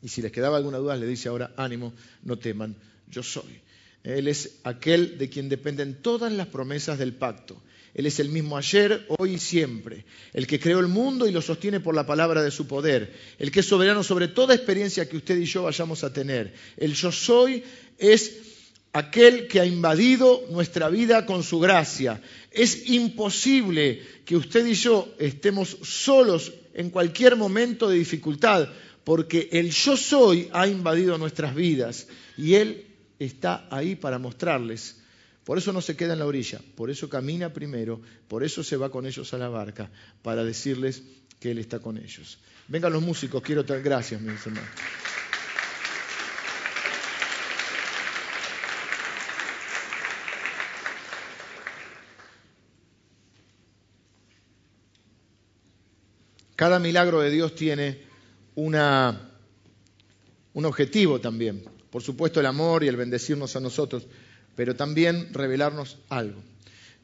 Y si les quedaba alguna duda, le dice ahora, ánimo, no teman, yo soy. Él es aquel de quien dependen todas las promesas del pacto. Él es el mismo ayer, hoy y siempre, el que creó el mundo y lo sostiene por la palabra de su poder, el que es soberano sobre toda experiencia que usted y yo vayamos a tener. El yo soy es aquel que ha invadido nuestra vida con su gracia. Es imposible que usted y yo estemos solos en cualquier momento de dificultad, porque el yo soy ha invadido nuestras vidas y Él está ahí para mostrarles por eso no se queda en la orilla, por eso camina primero, por eso se va con ellos a la barca, para decirles que Él está con ellos. Vengan los músicos, quiero traer gracias, mis hermanos. Cada milagro de Dios tiene una, un objetivo también. Por supuesto el amor y el bendecirnos a nosotros pero también revelarnos algo.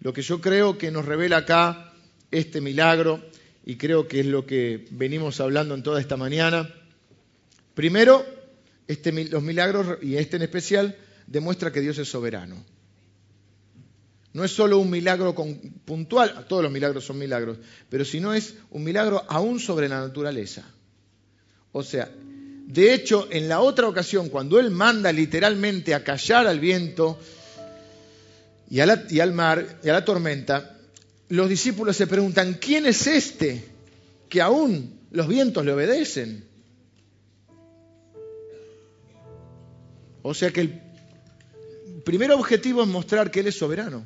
Lo que yo creo que nos revela acá este milagro, y creo que es lo que venimos hablando en toda esta mañana, primero, este, los milagros, y este en especial, demuestra que Dios es soberano. No es solo un milagro puntual, todos los milagros son milagros, pero si no es un milagro aún sobre la naturaleza. O sea, de hecho, en la otra ocasión, cuando Él manda literalmente a callar al viento y, al mar y a la tormenta, los discípulos se preguntan, ¿quién es este que aún los vientos le obedecen? O sea que el primer objetivo es mostrar que Él es soberano.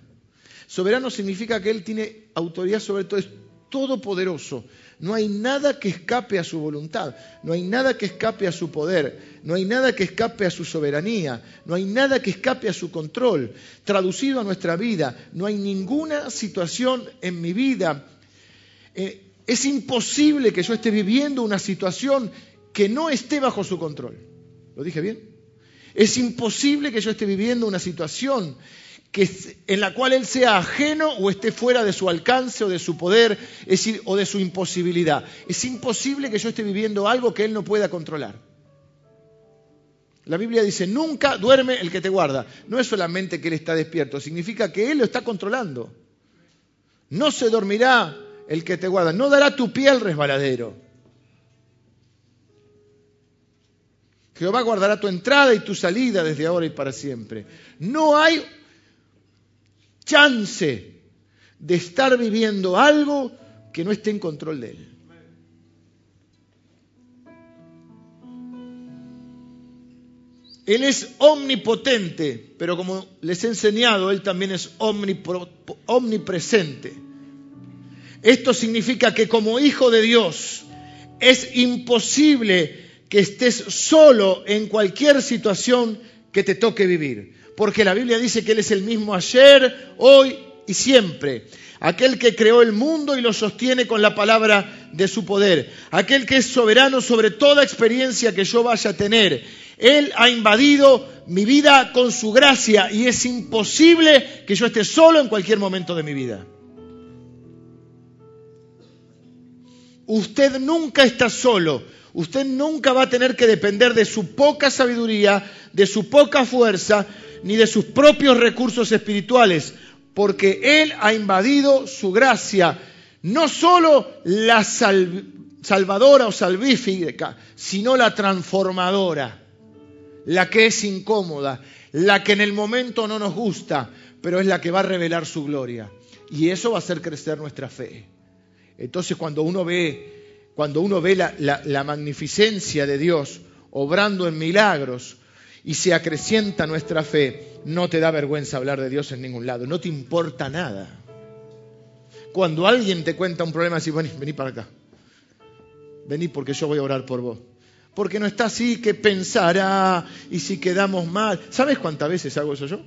Soberano significa que Él tiene autoridad sobre todo, es todopoderoso. No hay nada que escape a su voluntad, no hay nada que escape a su poder, no hay nada que escape a su soberanía, no hay nada que escape a su control. Traducido a nuestra vida, no hay ninguna situación en mi vida. Eh, es imposible que yo esté viviendo una situación que no esté bajo su control. ¿Lo dije bien? Es imposible que yo esté viviendo una situación en la cual Él sea ajeno o esté fuera de su alcance o de su poder o de su imposibilidad. Es imposible que yo esté viviendo algo que Él no pueda controlar. La Biblia dice, nunca duerme el que te guarda. No es solamente que Él está despierto, significa que Él lo está controlando. No se dormirá el que te guarda, no dará tu pie al resbaladero. Jehová guardará tu entrada y tu salida desde ahora y para siempre. No hay chance de estar viviendo algo que no esté en control de Él. Él es omnipotente, pero como les he enseñado, Él también es omnipresente. Esto significa que como hijo de Dios es imposible que estés solo en cualquier situación que te toque vivir porque la Biblia dice que Él es el mismo ayer, hoy y siempre. Aquel que creó el mundo y lo sostiene con la palabra de su poder. Aquel que es soberano sobre toda experiencia que yo vaya a tener. Él ha invadido mi vida con su gracia y es imposible que yo esté solo en cualquier momento de mi vida. Usted nunca está solo. Usted nunca va a tener que depender de su poca sabiduría, de su poca fuerza, ni de sus propios recursos espirituales, porque Él ha invadido su gracia. no solo la salvadora o salvífica, sino la transformadora, la que es incómoda, la que en el momento no nos gusta, pero es la que va a revelar su gloria. Y eso va a hacer crecer nuestra fe. Entonces cuando uno ve, cuando uno ve la, la magnificencia de Dios obrando en milagros y se acrecienta nuestra fe, no te da vergüenza hablar de Dios en ningún lado, no te importa nada. Cuando alguien te cuenta un problema, así, vení, vení para acá. Vení porque yo voy a orar por vos. Porque no está así que pensará y si quedamos mal. ¿Sabes cuántas veces hago eso yo?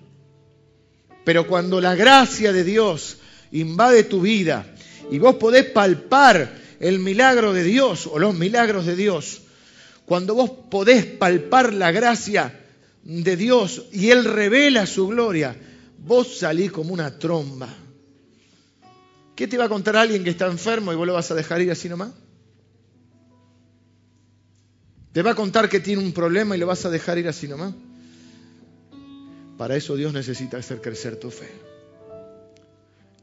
Pero cuando la gracia de Dios invade tu vida y vos podés palpar el milagro de Dios o los milagros de Dios, cuando vos podés palpar la gracia de Dios y Él revela su gloria, vos salís como una tromba. ¿Qué te va a contar alguien que está enfermo y vos lo vas a dejar ir así nomás? ¿Te va a contar que tiene un problema y lo vas a dejar ir así nomás? Para eso Dios necesita hacer crecer tu fe.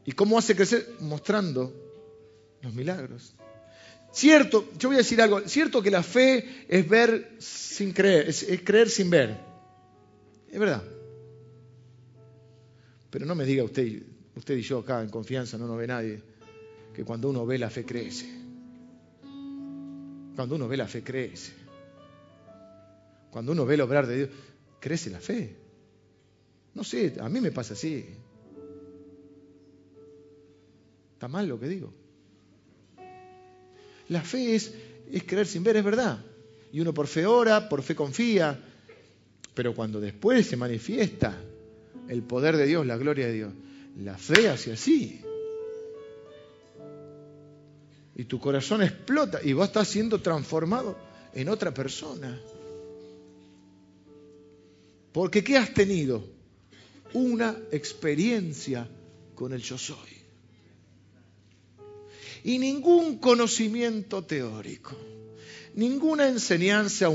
¿Y cómo hace crecer? Mostrando los milagros. Cierto, yo voy a decir algo, cierto que la fe es ver sin creer, es, creer sin ver. Es verdad. Pero no me diga usted, usted y yo acá en confianza, no nos ve nadie, que cuando uno ve la fe crece. Cuando uno ve la fe crece. Cuando uno ve el obrar de Dios, crece la fe. No sé, a mí me pasa así. ¿Está mal lo que digo? La fe es, es creer sin ver, es verdad. Y uno por fe ora, por fe confía. Pero cuando después se manifiesta el poder de Dios, la gloria de Dios, la fe hace así. Y tu corazón explota y vos estás siendo transformado en otra persona. Porque ¿qué has tenido? Una experiencia con el yo soy. Y ningún conocimiento teórico, ninguna enseñanza,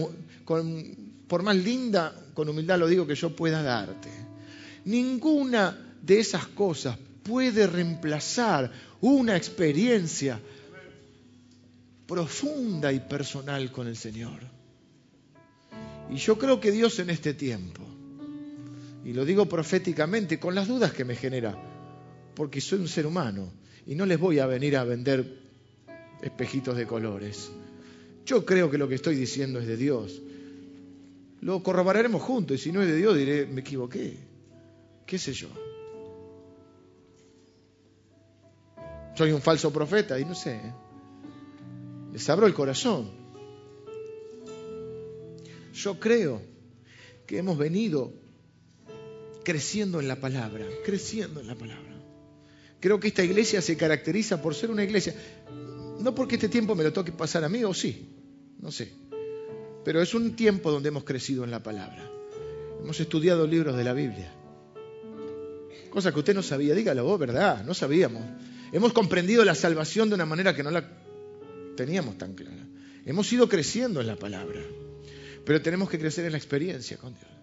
por más linda, con humildad lo digo, que yo pueda darte, ninguna de esas cosas puede reemplazar una experiencia profunda y personal con el Señor. Y yo creo que Dios en este tiempo, y lo digo proféticamente, con las dudas que me genera, porque soy un ser humano y no les voy a venir a vender espejitos de colores. Yo creo que lo que estoy diciendo es de Dios. Lo corroboraremos juntos y si no es de Dios diré, me equivoqué. ¿Qué sé yo? Soy un falso profeta y no sé. ¿eh? Les abro el corazón. Yo creo que hemos venido creciendo en la palabra, creciendo en la palabra. Creo que esta iglesia se caracteriza por ser una iglesia, no porque este tiempo me lo toque pasar a mí, o sí, no sé, pero es un tiempo donde hemos crecido en la palabra. Hemos estudiado libros de la Biblia. Cosa que usted no sabía, dígalo vos, ¿verdad? No sabíamos. Hemos comprendido la salvación de una manera que no la teníamos tan clara. Hemos ido creciendo en la palabra, pero tenemos que crecer en la experiencia con Dios.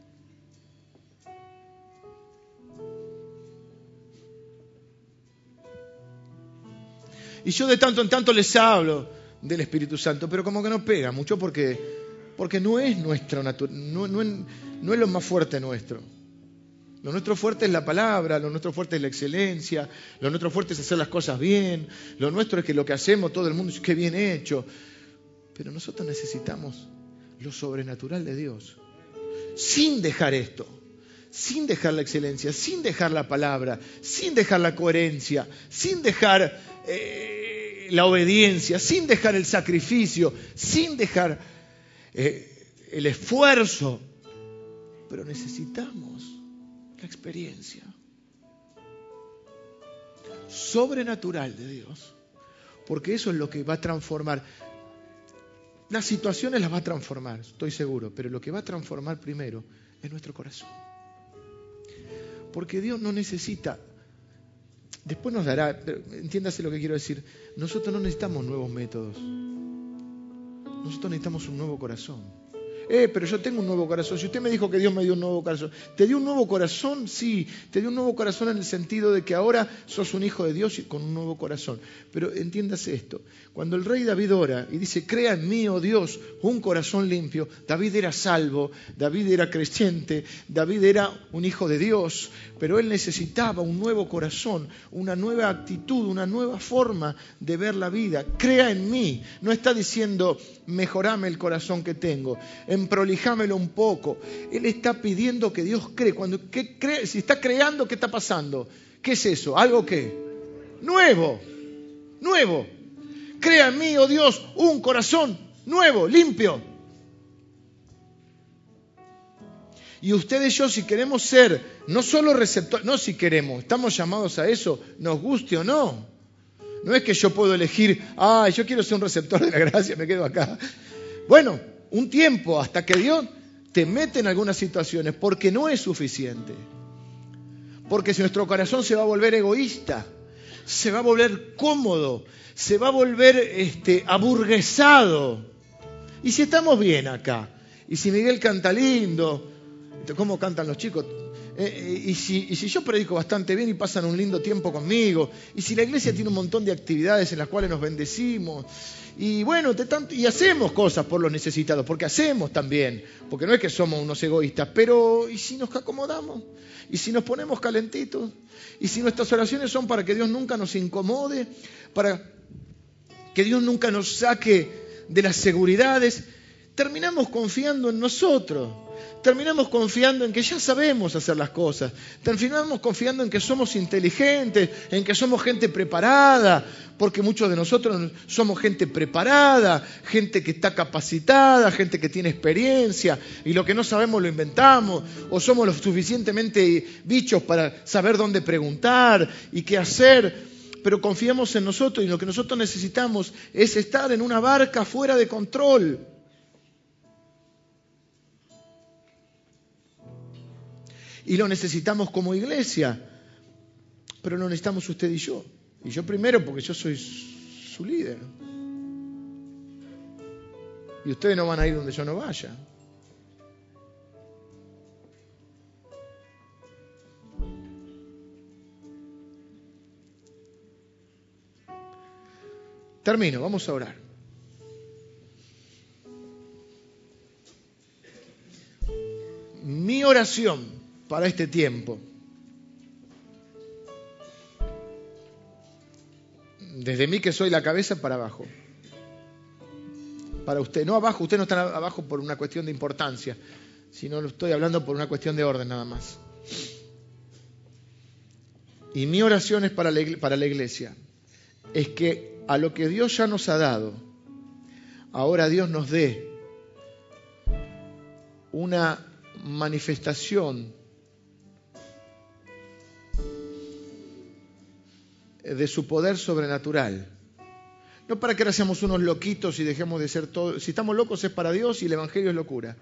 Y yo de tanto en tanto les hablo del Espíritu Santo, pero como que no pega mucho porque, porque no es nuestro no, no, es lo más fuerte nuestro. Lo nuestro fuerte es la palabra, lo nuestro fuerte es la excelencia, lo nuestro fuerte es hacer las cosas bien, lo nuestro es que lo que hacemos todo el mundo dice que bien hecho. Pero nosotros necesitamos lo sobrenatural de Dios. Sin dejar esto, sin dejar la excelencia, sin dejar la palabra, sin dejar la coherencia, sin dejar eh, la obediencia, sin dejar el sacrificio, sin dejar eh, el esfuerzo. Pero necesitamos la experiencia sobrenatural de Dios. Porque eso es lo que va a transformar. Las situaciones las va a transformar, estoy seguro, pero lo que va a transformar primero es nuestro corazón. Porque Dios no necesita, después nos dará, entiéndase lo que quiero decir, nosotros no necesitamos nuevos métodos, nosotros necesitamos un nuevo corazón. Eh, pero yo tengo un nuevo corazón. Si usted me dijo que Dios me dio un nuevo corazón, ¿te dio un nuevo corazón? Sí, te dio un nuevo corazón en el sentido de que ahora sos un hijo de Dios y con un nuevo corazón. Pero entiéndase esto, cuando el rey David ora y dice, crea en mí, oh Dios, un corazón limpio, David era salvo, David era creyente, David era un hijo de Dios, pero él necesitaba un nuevo corazón, una nueva actitud, una nueva forma de ver la vida. Crea en mí. No está diciendo, mejorame el corazón que tengo, emprolijámelo un poco. Él está pidiendo que Dios cree. Cuando, cree? Si está creando, ¿qué está pasando? ¿Qué es eso? ¿Algo qué? Nuevo, nuevo. Crea en mí, oh Dios, un corazón nuevo, limpio. Y ustedes y yo, si queremos ser no solo receptores, no si queremos, estamos llamados a eso, nos guste o no. No es que yo puedo elegir, ah, yo quiero ser un receptor de la gracia, me quedo acá. Bueno, un tiempo hasta que Dios te mete en algunas situaciones, porque no es suficiente. Porque si nuestro corazón se va a volver egoísta, se va a volver cómodo, se va a volver este, aburguesado. Y si estamos bien acá, y si Miguel canta lindo, ¿cómo cantan los chicos? Eh, eh, y, si, yo predico bastante bien y pasan un lindo tiempo conmigo, y si la iglesia tiene un montón de actividades en las cuales nos bendecimos, y bueno, y hacemos cosas por los necesitados, porque hacemos también, porque no es que somos unos egoístas, pero ¿y si nos acomodamos? ¿Y si nos ponemos calentitos? ¿Y si nuestras oraciones son para que Dios nunca nos incomode? ¿Para que Dios nunca nos saque de las seguridades? Terminamos confiando en nosotros terminamos confiando en que ya sabemos hacer las cosas, terminamos confiando en que somos inteligentes, en que somos gente preparada, porque muchos de nosotros somos gente preparada, gente que está capacitada, gente que tiene experiencia, y lo que no sabemos lo inventamos, o somos lo suficientemente bichos para saber dónde preguntar y qué hacer pero confiamos en nosotros y lo que nosotros necesitamos es estar en una barca fuera de control. Y lo necesitamos como iglesia, pero lo necesitamos usted y yo. Y yo primero porque yo soy su líder. Y ustedes no van a ir donde yo no vaya. Termino, vamos a orar. Mi oración para este tiempo. Desde mí que soy la cabeza para abajo. Para usted, no abajo, usted no está abajo por una cuestión de importancia, sino lo estoy hablando por una cuestión de orden nada más. Y mi oración es para la, para la iglesia, es que a lo que Dios ya nos ha dado, ahora Dios nos dé una manifestación de su poder sobrenatural. No para que ahora seamos unos loquitos y dejemos de ser todos. Si estamos locos es para Dios y el Evangelio es locura.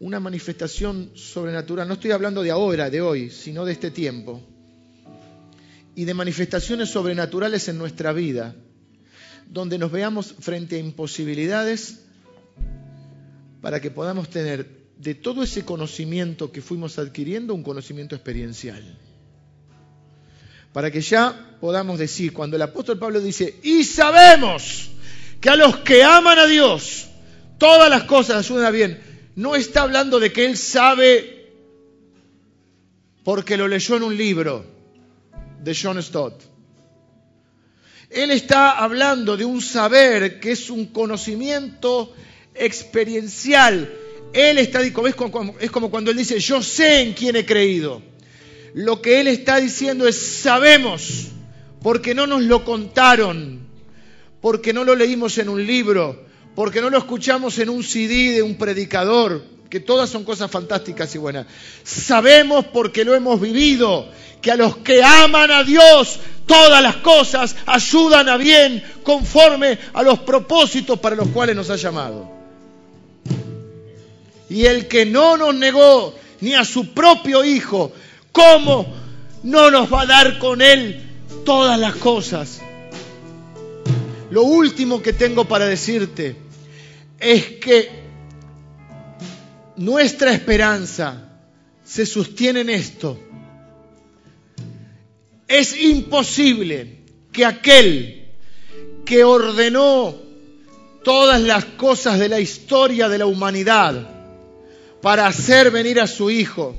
Una manifestación sobrenatural. No estoy hablando de ahora, de hoy, sino de este tiempo. Y de manifestaciones sobrenaturales en nuestra vida, donde nos veamos frente a imposibilidades para que podamos tener de todo ese conocimiento que fuimos adquiriendo un conocimiento experiencial para que ya podamos decir, cuando el apóstol Pablo dice, y sabemos que a los que aman a Dios, todas las cosas ayudan a bien, no está hablando de que él sabe porque lo leyó en un libro de John Stott. Él está hablando de un saber que es un conocimiento experiencial. Él está, es como, cuando él dice, yo sé en quién he creído. Lo que él está diciendo es, sabemos, porque no nos lo contaron, porque no lo leímos en un libro, porque no lo escuchamos en un CD de un predicador, que todas son cosas fantásticas y buenas. Sabemos porque lo hemos vivido, que a los que aman a Dios, todas las cosas ayudan a bien conforme a los propósitos para los cuales nos ha llamado. Y el que no nos negó ni a su propio Hijo, ¿Cómo no nos va a dar con Él todas las cosas? Lo último que tengo para decirte es que nuestra esperanza se sostiene en esto. Es imposible que aquel que ordenó todas las cosas de la historia de la humanidad para hacer venir a su Hijo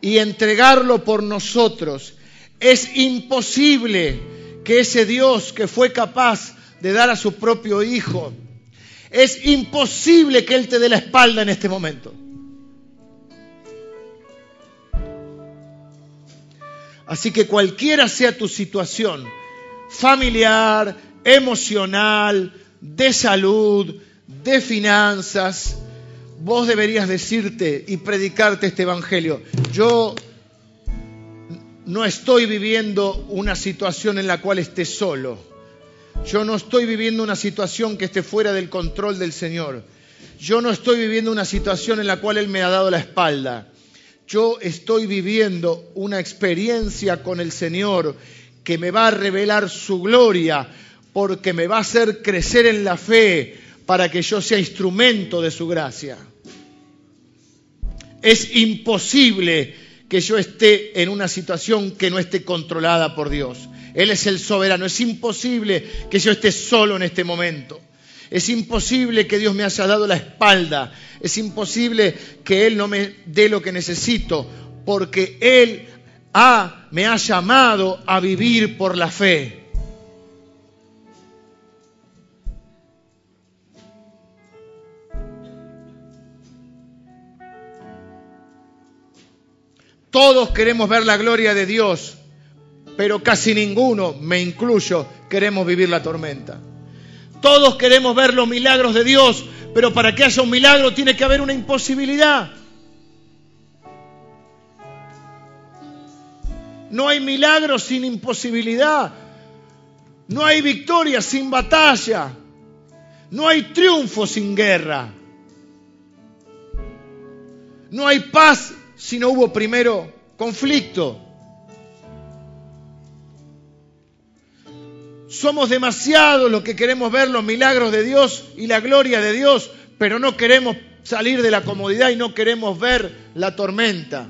y entregarlo por nosotros, es imposible que ese Dios que fue capaz de dar a su propio Hijo, es imposible que Él te dé la espalda en este momento. Así que cualquiera sea tu situación, familiar, emocional, de salud, de finanzas, vos deberías decirte y predicarte este Evangelio. Yo no estoy viviendo una situación en la cual esté solo. Yo no estoy viviendo una situación que esté fuera del control del Señor. Yo no estoy viviendo una situación en la cual Él me ha dado la espalda. Yo estoy viviendo una experiencia con el Señor que me va a revelar su gloria porque me va a hacer crecer en la fe para que yo sea instrumento de su gracia. Es imposible que yo esté en una situación que no esté controlada por Dios. Él es el soberano. Es imposible que yo esté solo en este momento. Es imposible que Dios me haya dado la espalda. Es imposible que Él no me dé lo que necesito, porque Él ha, me ha llamado a vivir por la fe. Todos queremos ver la gloria de Dios, pero casi ninguno, me incluyo, queremos vivir la tormenta. Todos queremos ver los milagros de Dios, pero para que haya un milagro tiene que haber una imposibilidad. No hay milagro sin imposibilidad. No hay victoria sin batalla. No hay triunfo sin guerra. No hay paz si no hubo primero conflicto? Somos demasiados los que queremos ver los milagros de Dios y la gloria de Dios, pero no queremos salir de la comodidad y no queremos ver la tormenta.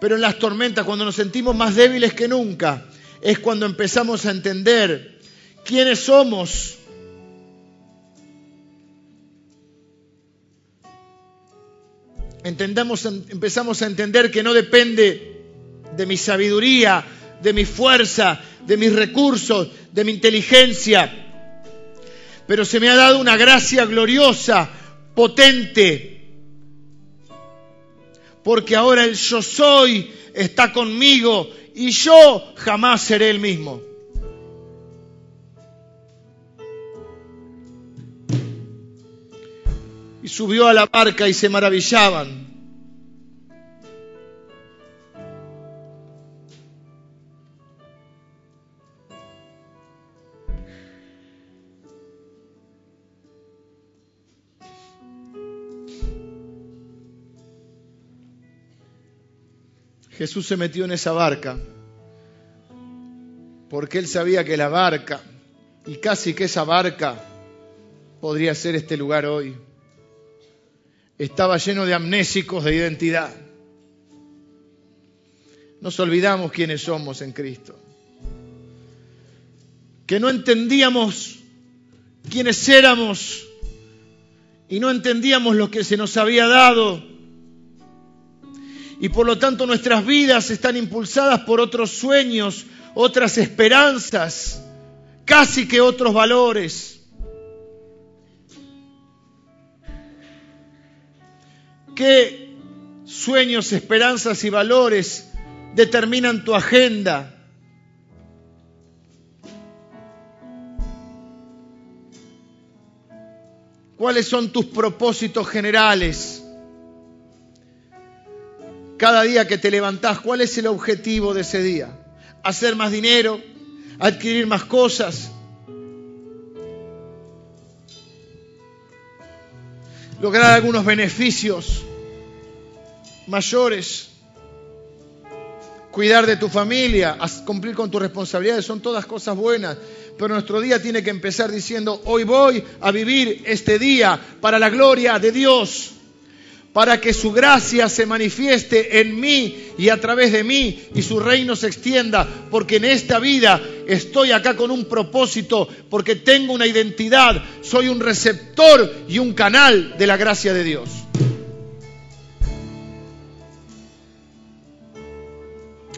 Pero en las tormentas, cuando nos sentimos más débiles que nunca, es cuando empezamos a entender quiénes somos entendamos, empezamos a entender que no depende de mi sabiduría, de mi fuerza, de mis recursos, de mi inteligencia, pero se me ha dado una gracia gloriosa, potente, porque ahora el yo soy está conmigo y yo jamás seré el mismo. Y subió a la barca y se maravillaban. Jesús se metió en esa barca porque él sabía que la barca y casi que esa barca podría ser este lugar hoy estaba lleno de amnésicos de identidad. Nos olvidamos quiénes somos en Cristo. Que no entendíamos quiénes éramos y no entendíamos lo que se nos había dado. Y por lo tanto nuestras vidas están impulsadas por otros sueños, otras esperanzas, casi que otros valores. ¿Qué sueños, esperanzas y valores determinan tu agenda? ¿Cuáles son tus propósitos generales? Cada día que te levantás, ¿cuál es el objetivo de ese día? ¿Hacer más dinero? ¿Adquirir más cosas? ¿Lograr algunos beneficios? mayores, cuidar de tu familia, cumplir con tus responsabilidades, son todas cosas buenas. pero nuestro día tiene que empezar diciendo, hoy voy a vivir este día para la gloria de Dios para que su gracia se manifieste en mí y a través de mí y su reino se extienda, porque en esta vida estoy acá con un propósito, porque tengo una identidad, soy un receptor y un canal de la gracia de Dios.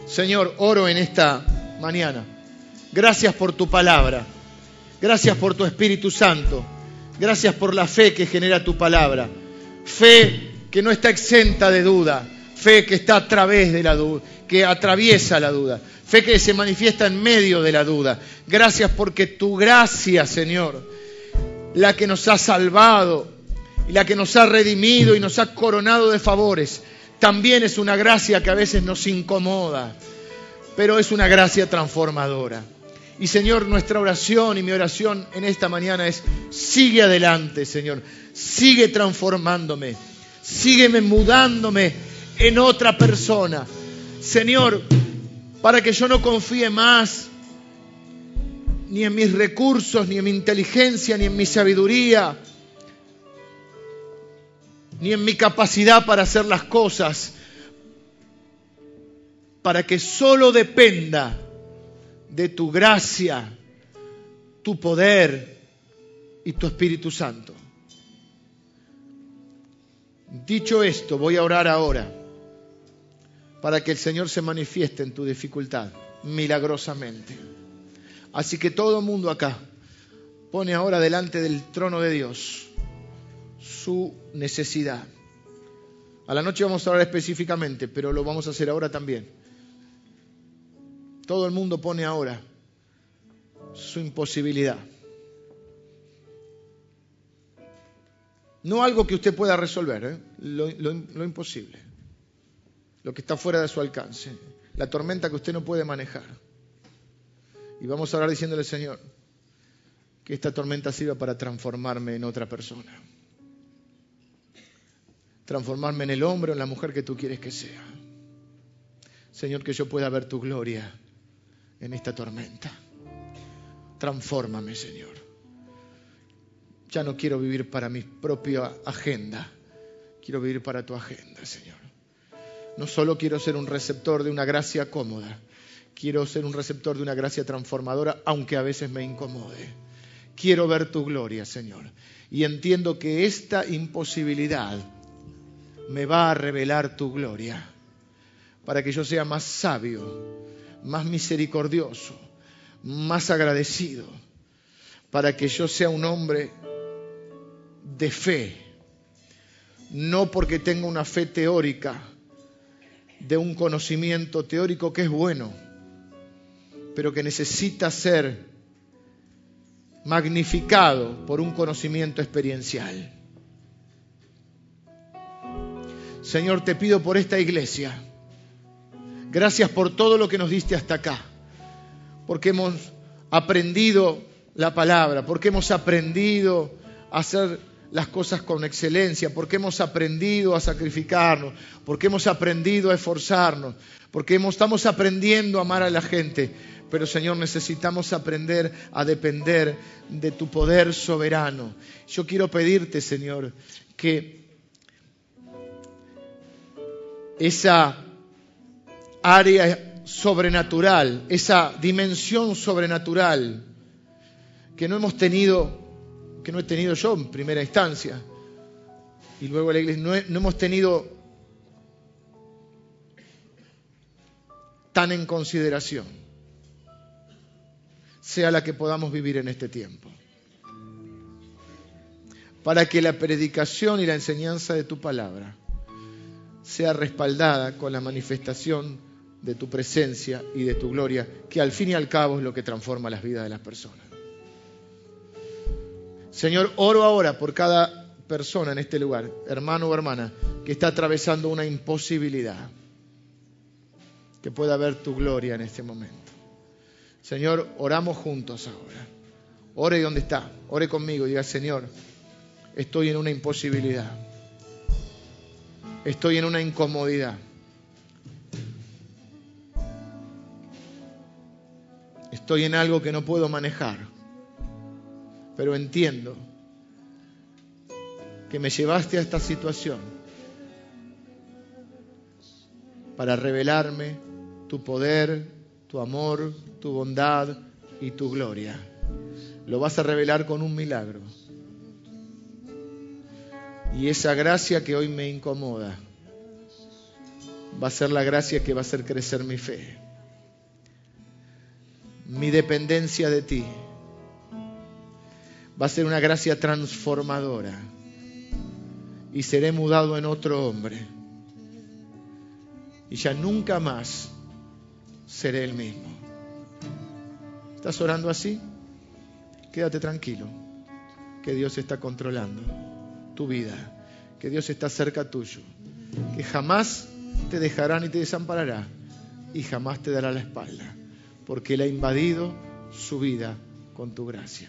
Señor, oro en esta mañana. Gracias por tu palabra. Gracias por tu Espíritu Santo. Gracias por la fe que genera tu palabra. Fe que no está exenta de duda, fe que está a través de la duda, que atraviesa la duda, fe que se manifiesta en medio de la duda. Gracias porque tu gracia, Señor, la que nos ha salvado, la que nos ha redimido y nos ha coronado de favores, también es una gracia que a veces nos incomoda, pero es una gracia transformadora. Y Señor, nuestra oración y mi oración en esta mañana es, sigue adelante, Señor, sigue transformándome sígueme mudándome en otra persona. Señor, para que yo no confíe más ni en mis recursos, ni en mi inteligencia, ni en mi sabiduría, ni en mi capacidad para hacer las cosas, para que solo dependa de tu gracia, tu poder y tu Espíritu Santo. Dicho esto, voy a orar ahora para que el Señor se manifieste en tu dificultad milagrosamente. Así que todo el mundo acá pone ahora delante del trono de Dios su necesidad. A la noche vamos a hablar específicamente, pero lo vamos a hacer ahora también. Todo el mundo pone ahora su imposibilidad. No algo que usted pueda resolver, ¿eh? lo, imposible, lo que está fuera de su alcance, la tormenta que usted no puede manejar. Y vamos a hablar diciéndole, Señor, que esta tormenta sirva para transformarme en otra persona. Transformarme en el hombre o en la mujer que tú quieres que sea. Señor, que yo pueda ver tu gloria en esta tormenta. Transfórmame, Señor. Ya no quiero vivir para mi propia agenda, quiero vivir para tu agenda, Señor. No solo quiero ser un receptor de una gracia cómoda, quiero ser un receptor de una gracia transformadora, aunque a veces me incomode. Quiero ver tu gloria, Señor. Y entiendo que esta imposibilidad me va a revelar tu gloria, para que yo sea más sabio, más misericordioso, más agradecido, para que yo sea un hombre de fe, no porque tenga una fe teórica, de un conocimiento teórico que es bueno, pero que necesita ser magnificado por un conocimiento experiencial. Señor, te pido por esta iglesia. Gracias por todo lo que nos diste hasta acá, porque hemos aprendido la palabra, porque hemos aprendido a hacer las cosas con excelencia, porque hemos aprendido a sacrificarnos, porque hemos aprendido a esforzarnos, porque estamos aprendiendo a amar a la gente. Pero Señor, necesitamos aprender a depender de tu poder soberano. Yo quiero pedirte, Señor, que esa área sobrenatural, esa dimensión sobrenatural que no hemos tenido que no he tenido yo en primera instancia. Y luego la iglesia, no, hemos tenido tan en consideración, sea la que podamos vivir en este tiempo. Para que la predicación y la enseñanza de tu palabra sea respaldada con la manifestación de tu presencia y de tu gloria, que al fin y al cabo es lo que transforma las vidas de las personas. Señor, oro ahora por cada persona en este lugar, hermano o hermana, que está atravesando una imposibilidad. Que pueda ver tu gloria en este momento. Señor, oramos juntos ahora. Ore donde está, ore conmigo diga, Señor, estoy en una imposibilidad. Estoy en una incomodidad. Estoy en algo que no puedo manejar, pero entiendo que me llevaste a esta situación para revelarme tu poder, tu amor, tu bondad y tu gloria. Lo vas a revelar con un milagro. Y esa gracia que hoy me incomoda va a ser la gracia que va a hacer crecer mi fe. Mi dependencia de ti va a ser una gracia transformadora y seré mudado en otro hombre. Y ya nunca más seré el mismo. ¿Estás orando así? Quédate tranquilo, que Dios está controlando tu vida, que Dios está cerca tuyo, que jamás te dejará ni te desamparará y jamás te dará la espalda, porque Él ha invadido su vida con tu gracia.